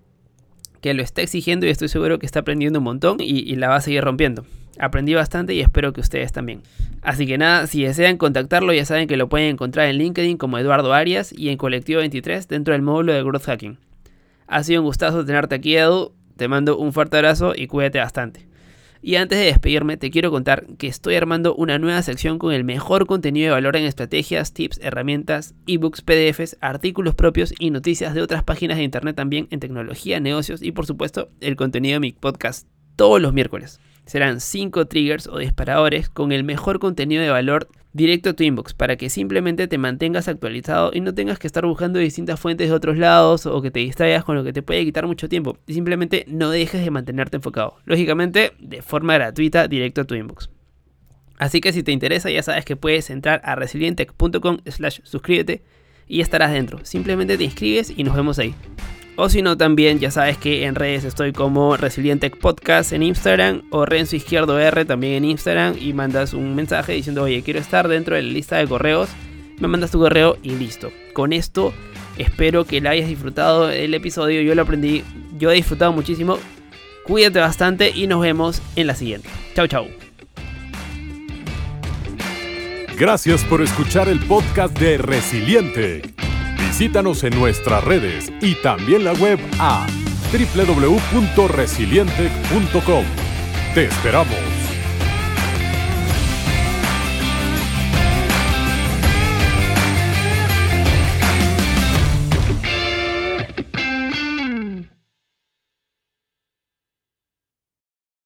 que lo está exigiendo y estoy seguro que está aprendiendo un montón y, la va a seguir rompiendo. Aprendí bastante y espero que ustedes también. Así que nada, si desean contactarlo ya saben que lo pueden encontrar en LinkedIn como Eduardo Arias y en Colectivo 23 dentro del módulo de Growth Hacking. Ha sido un gustazo tenerte aquí Edu, te mando un fuerte abrazo y cuídate bastante. Y antes de despedirme, te quiero contar que estoy armando una nueva sección con el mejor contenido de valor en estrategias, tips, herramientas, ebooks, PDFs, artículos propios y noticias de otras páginas de internet también en tecnología, negocios y por supuesto el contenido de mi podcast todos los miércoles. Serán 5 triggers o disparadores con el mejor contenido de valor directo a tu inbox para que simplemente te mantengas actualizado y no tengas que estar buscando distintas fuentes de otros lados o que te distraigas con lo que te puede quitar mucho tiempo. Y simplemente no dejes de mantenerte enfocado. Lógicamente, de forma gratuita, directo a tu inbox. Así que si te interesa, ya sabes que puedes entrar a resilientech.com slash suscríbete y estarás dentro. Simplemente te inscribes y nos vemos ahí. O si no, también ya sabes que en redes estoy como Resilientech Podcast en Instagram o Renzo Izquierdo R también en Instagram y mandas un mensaje diciendo, oye, quiero estar dentro de la lista de correos. Me mandas tu correo y listo. Con esto espero que la hayas disfrutado el episodio. Yo lo aprendí, yo he disfrutado muchísimo. Cuídate bastante y nos vemos en la siguiente. Chau, chau. Gracias por escuchar el podcast de Resiliente. Visítanos en nuestras redes y también la web a www.resiliente.com. Te esperamos.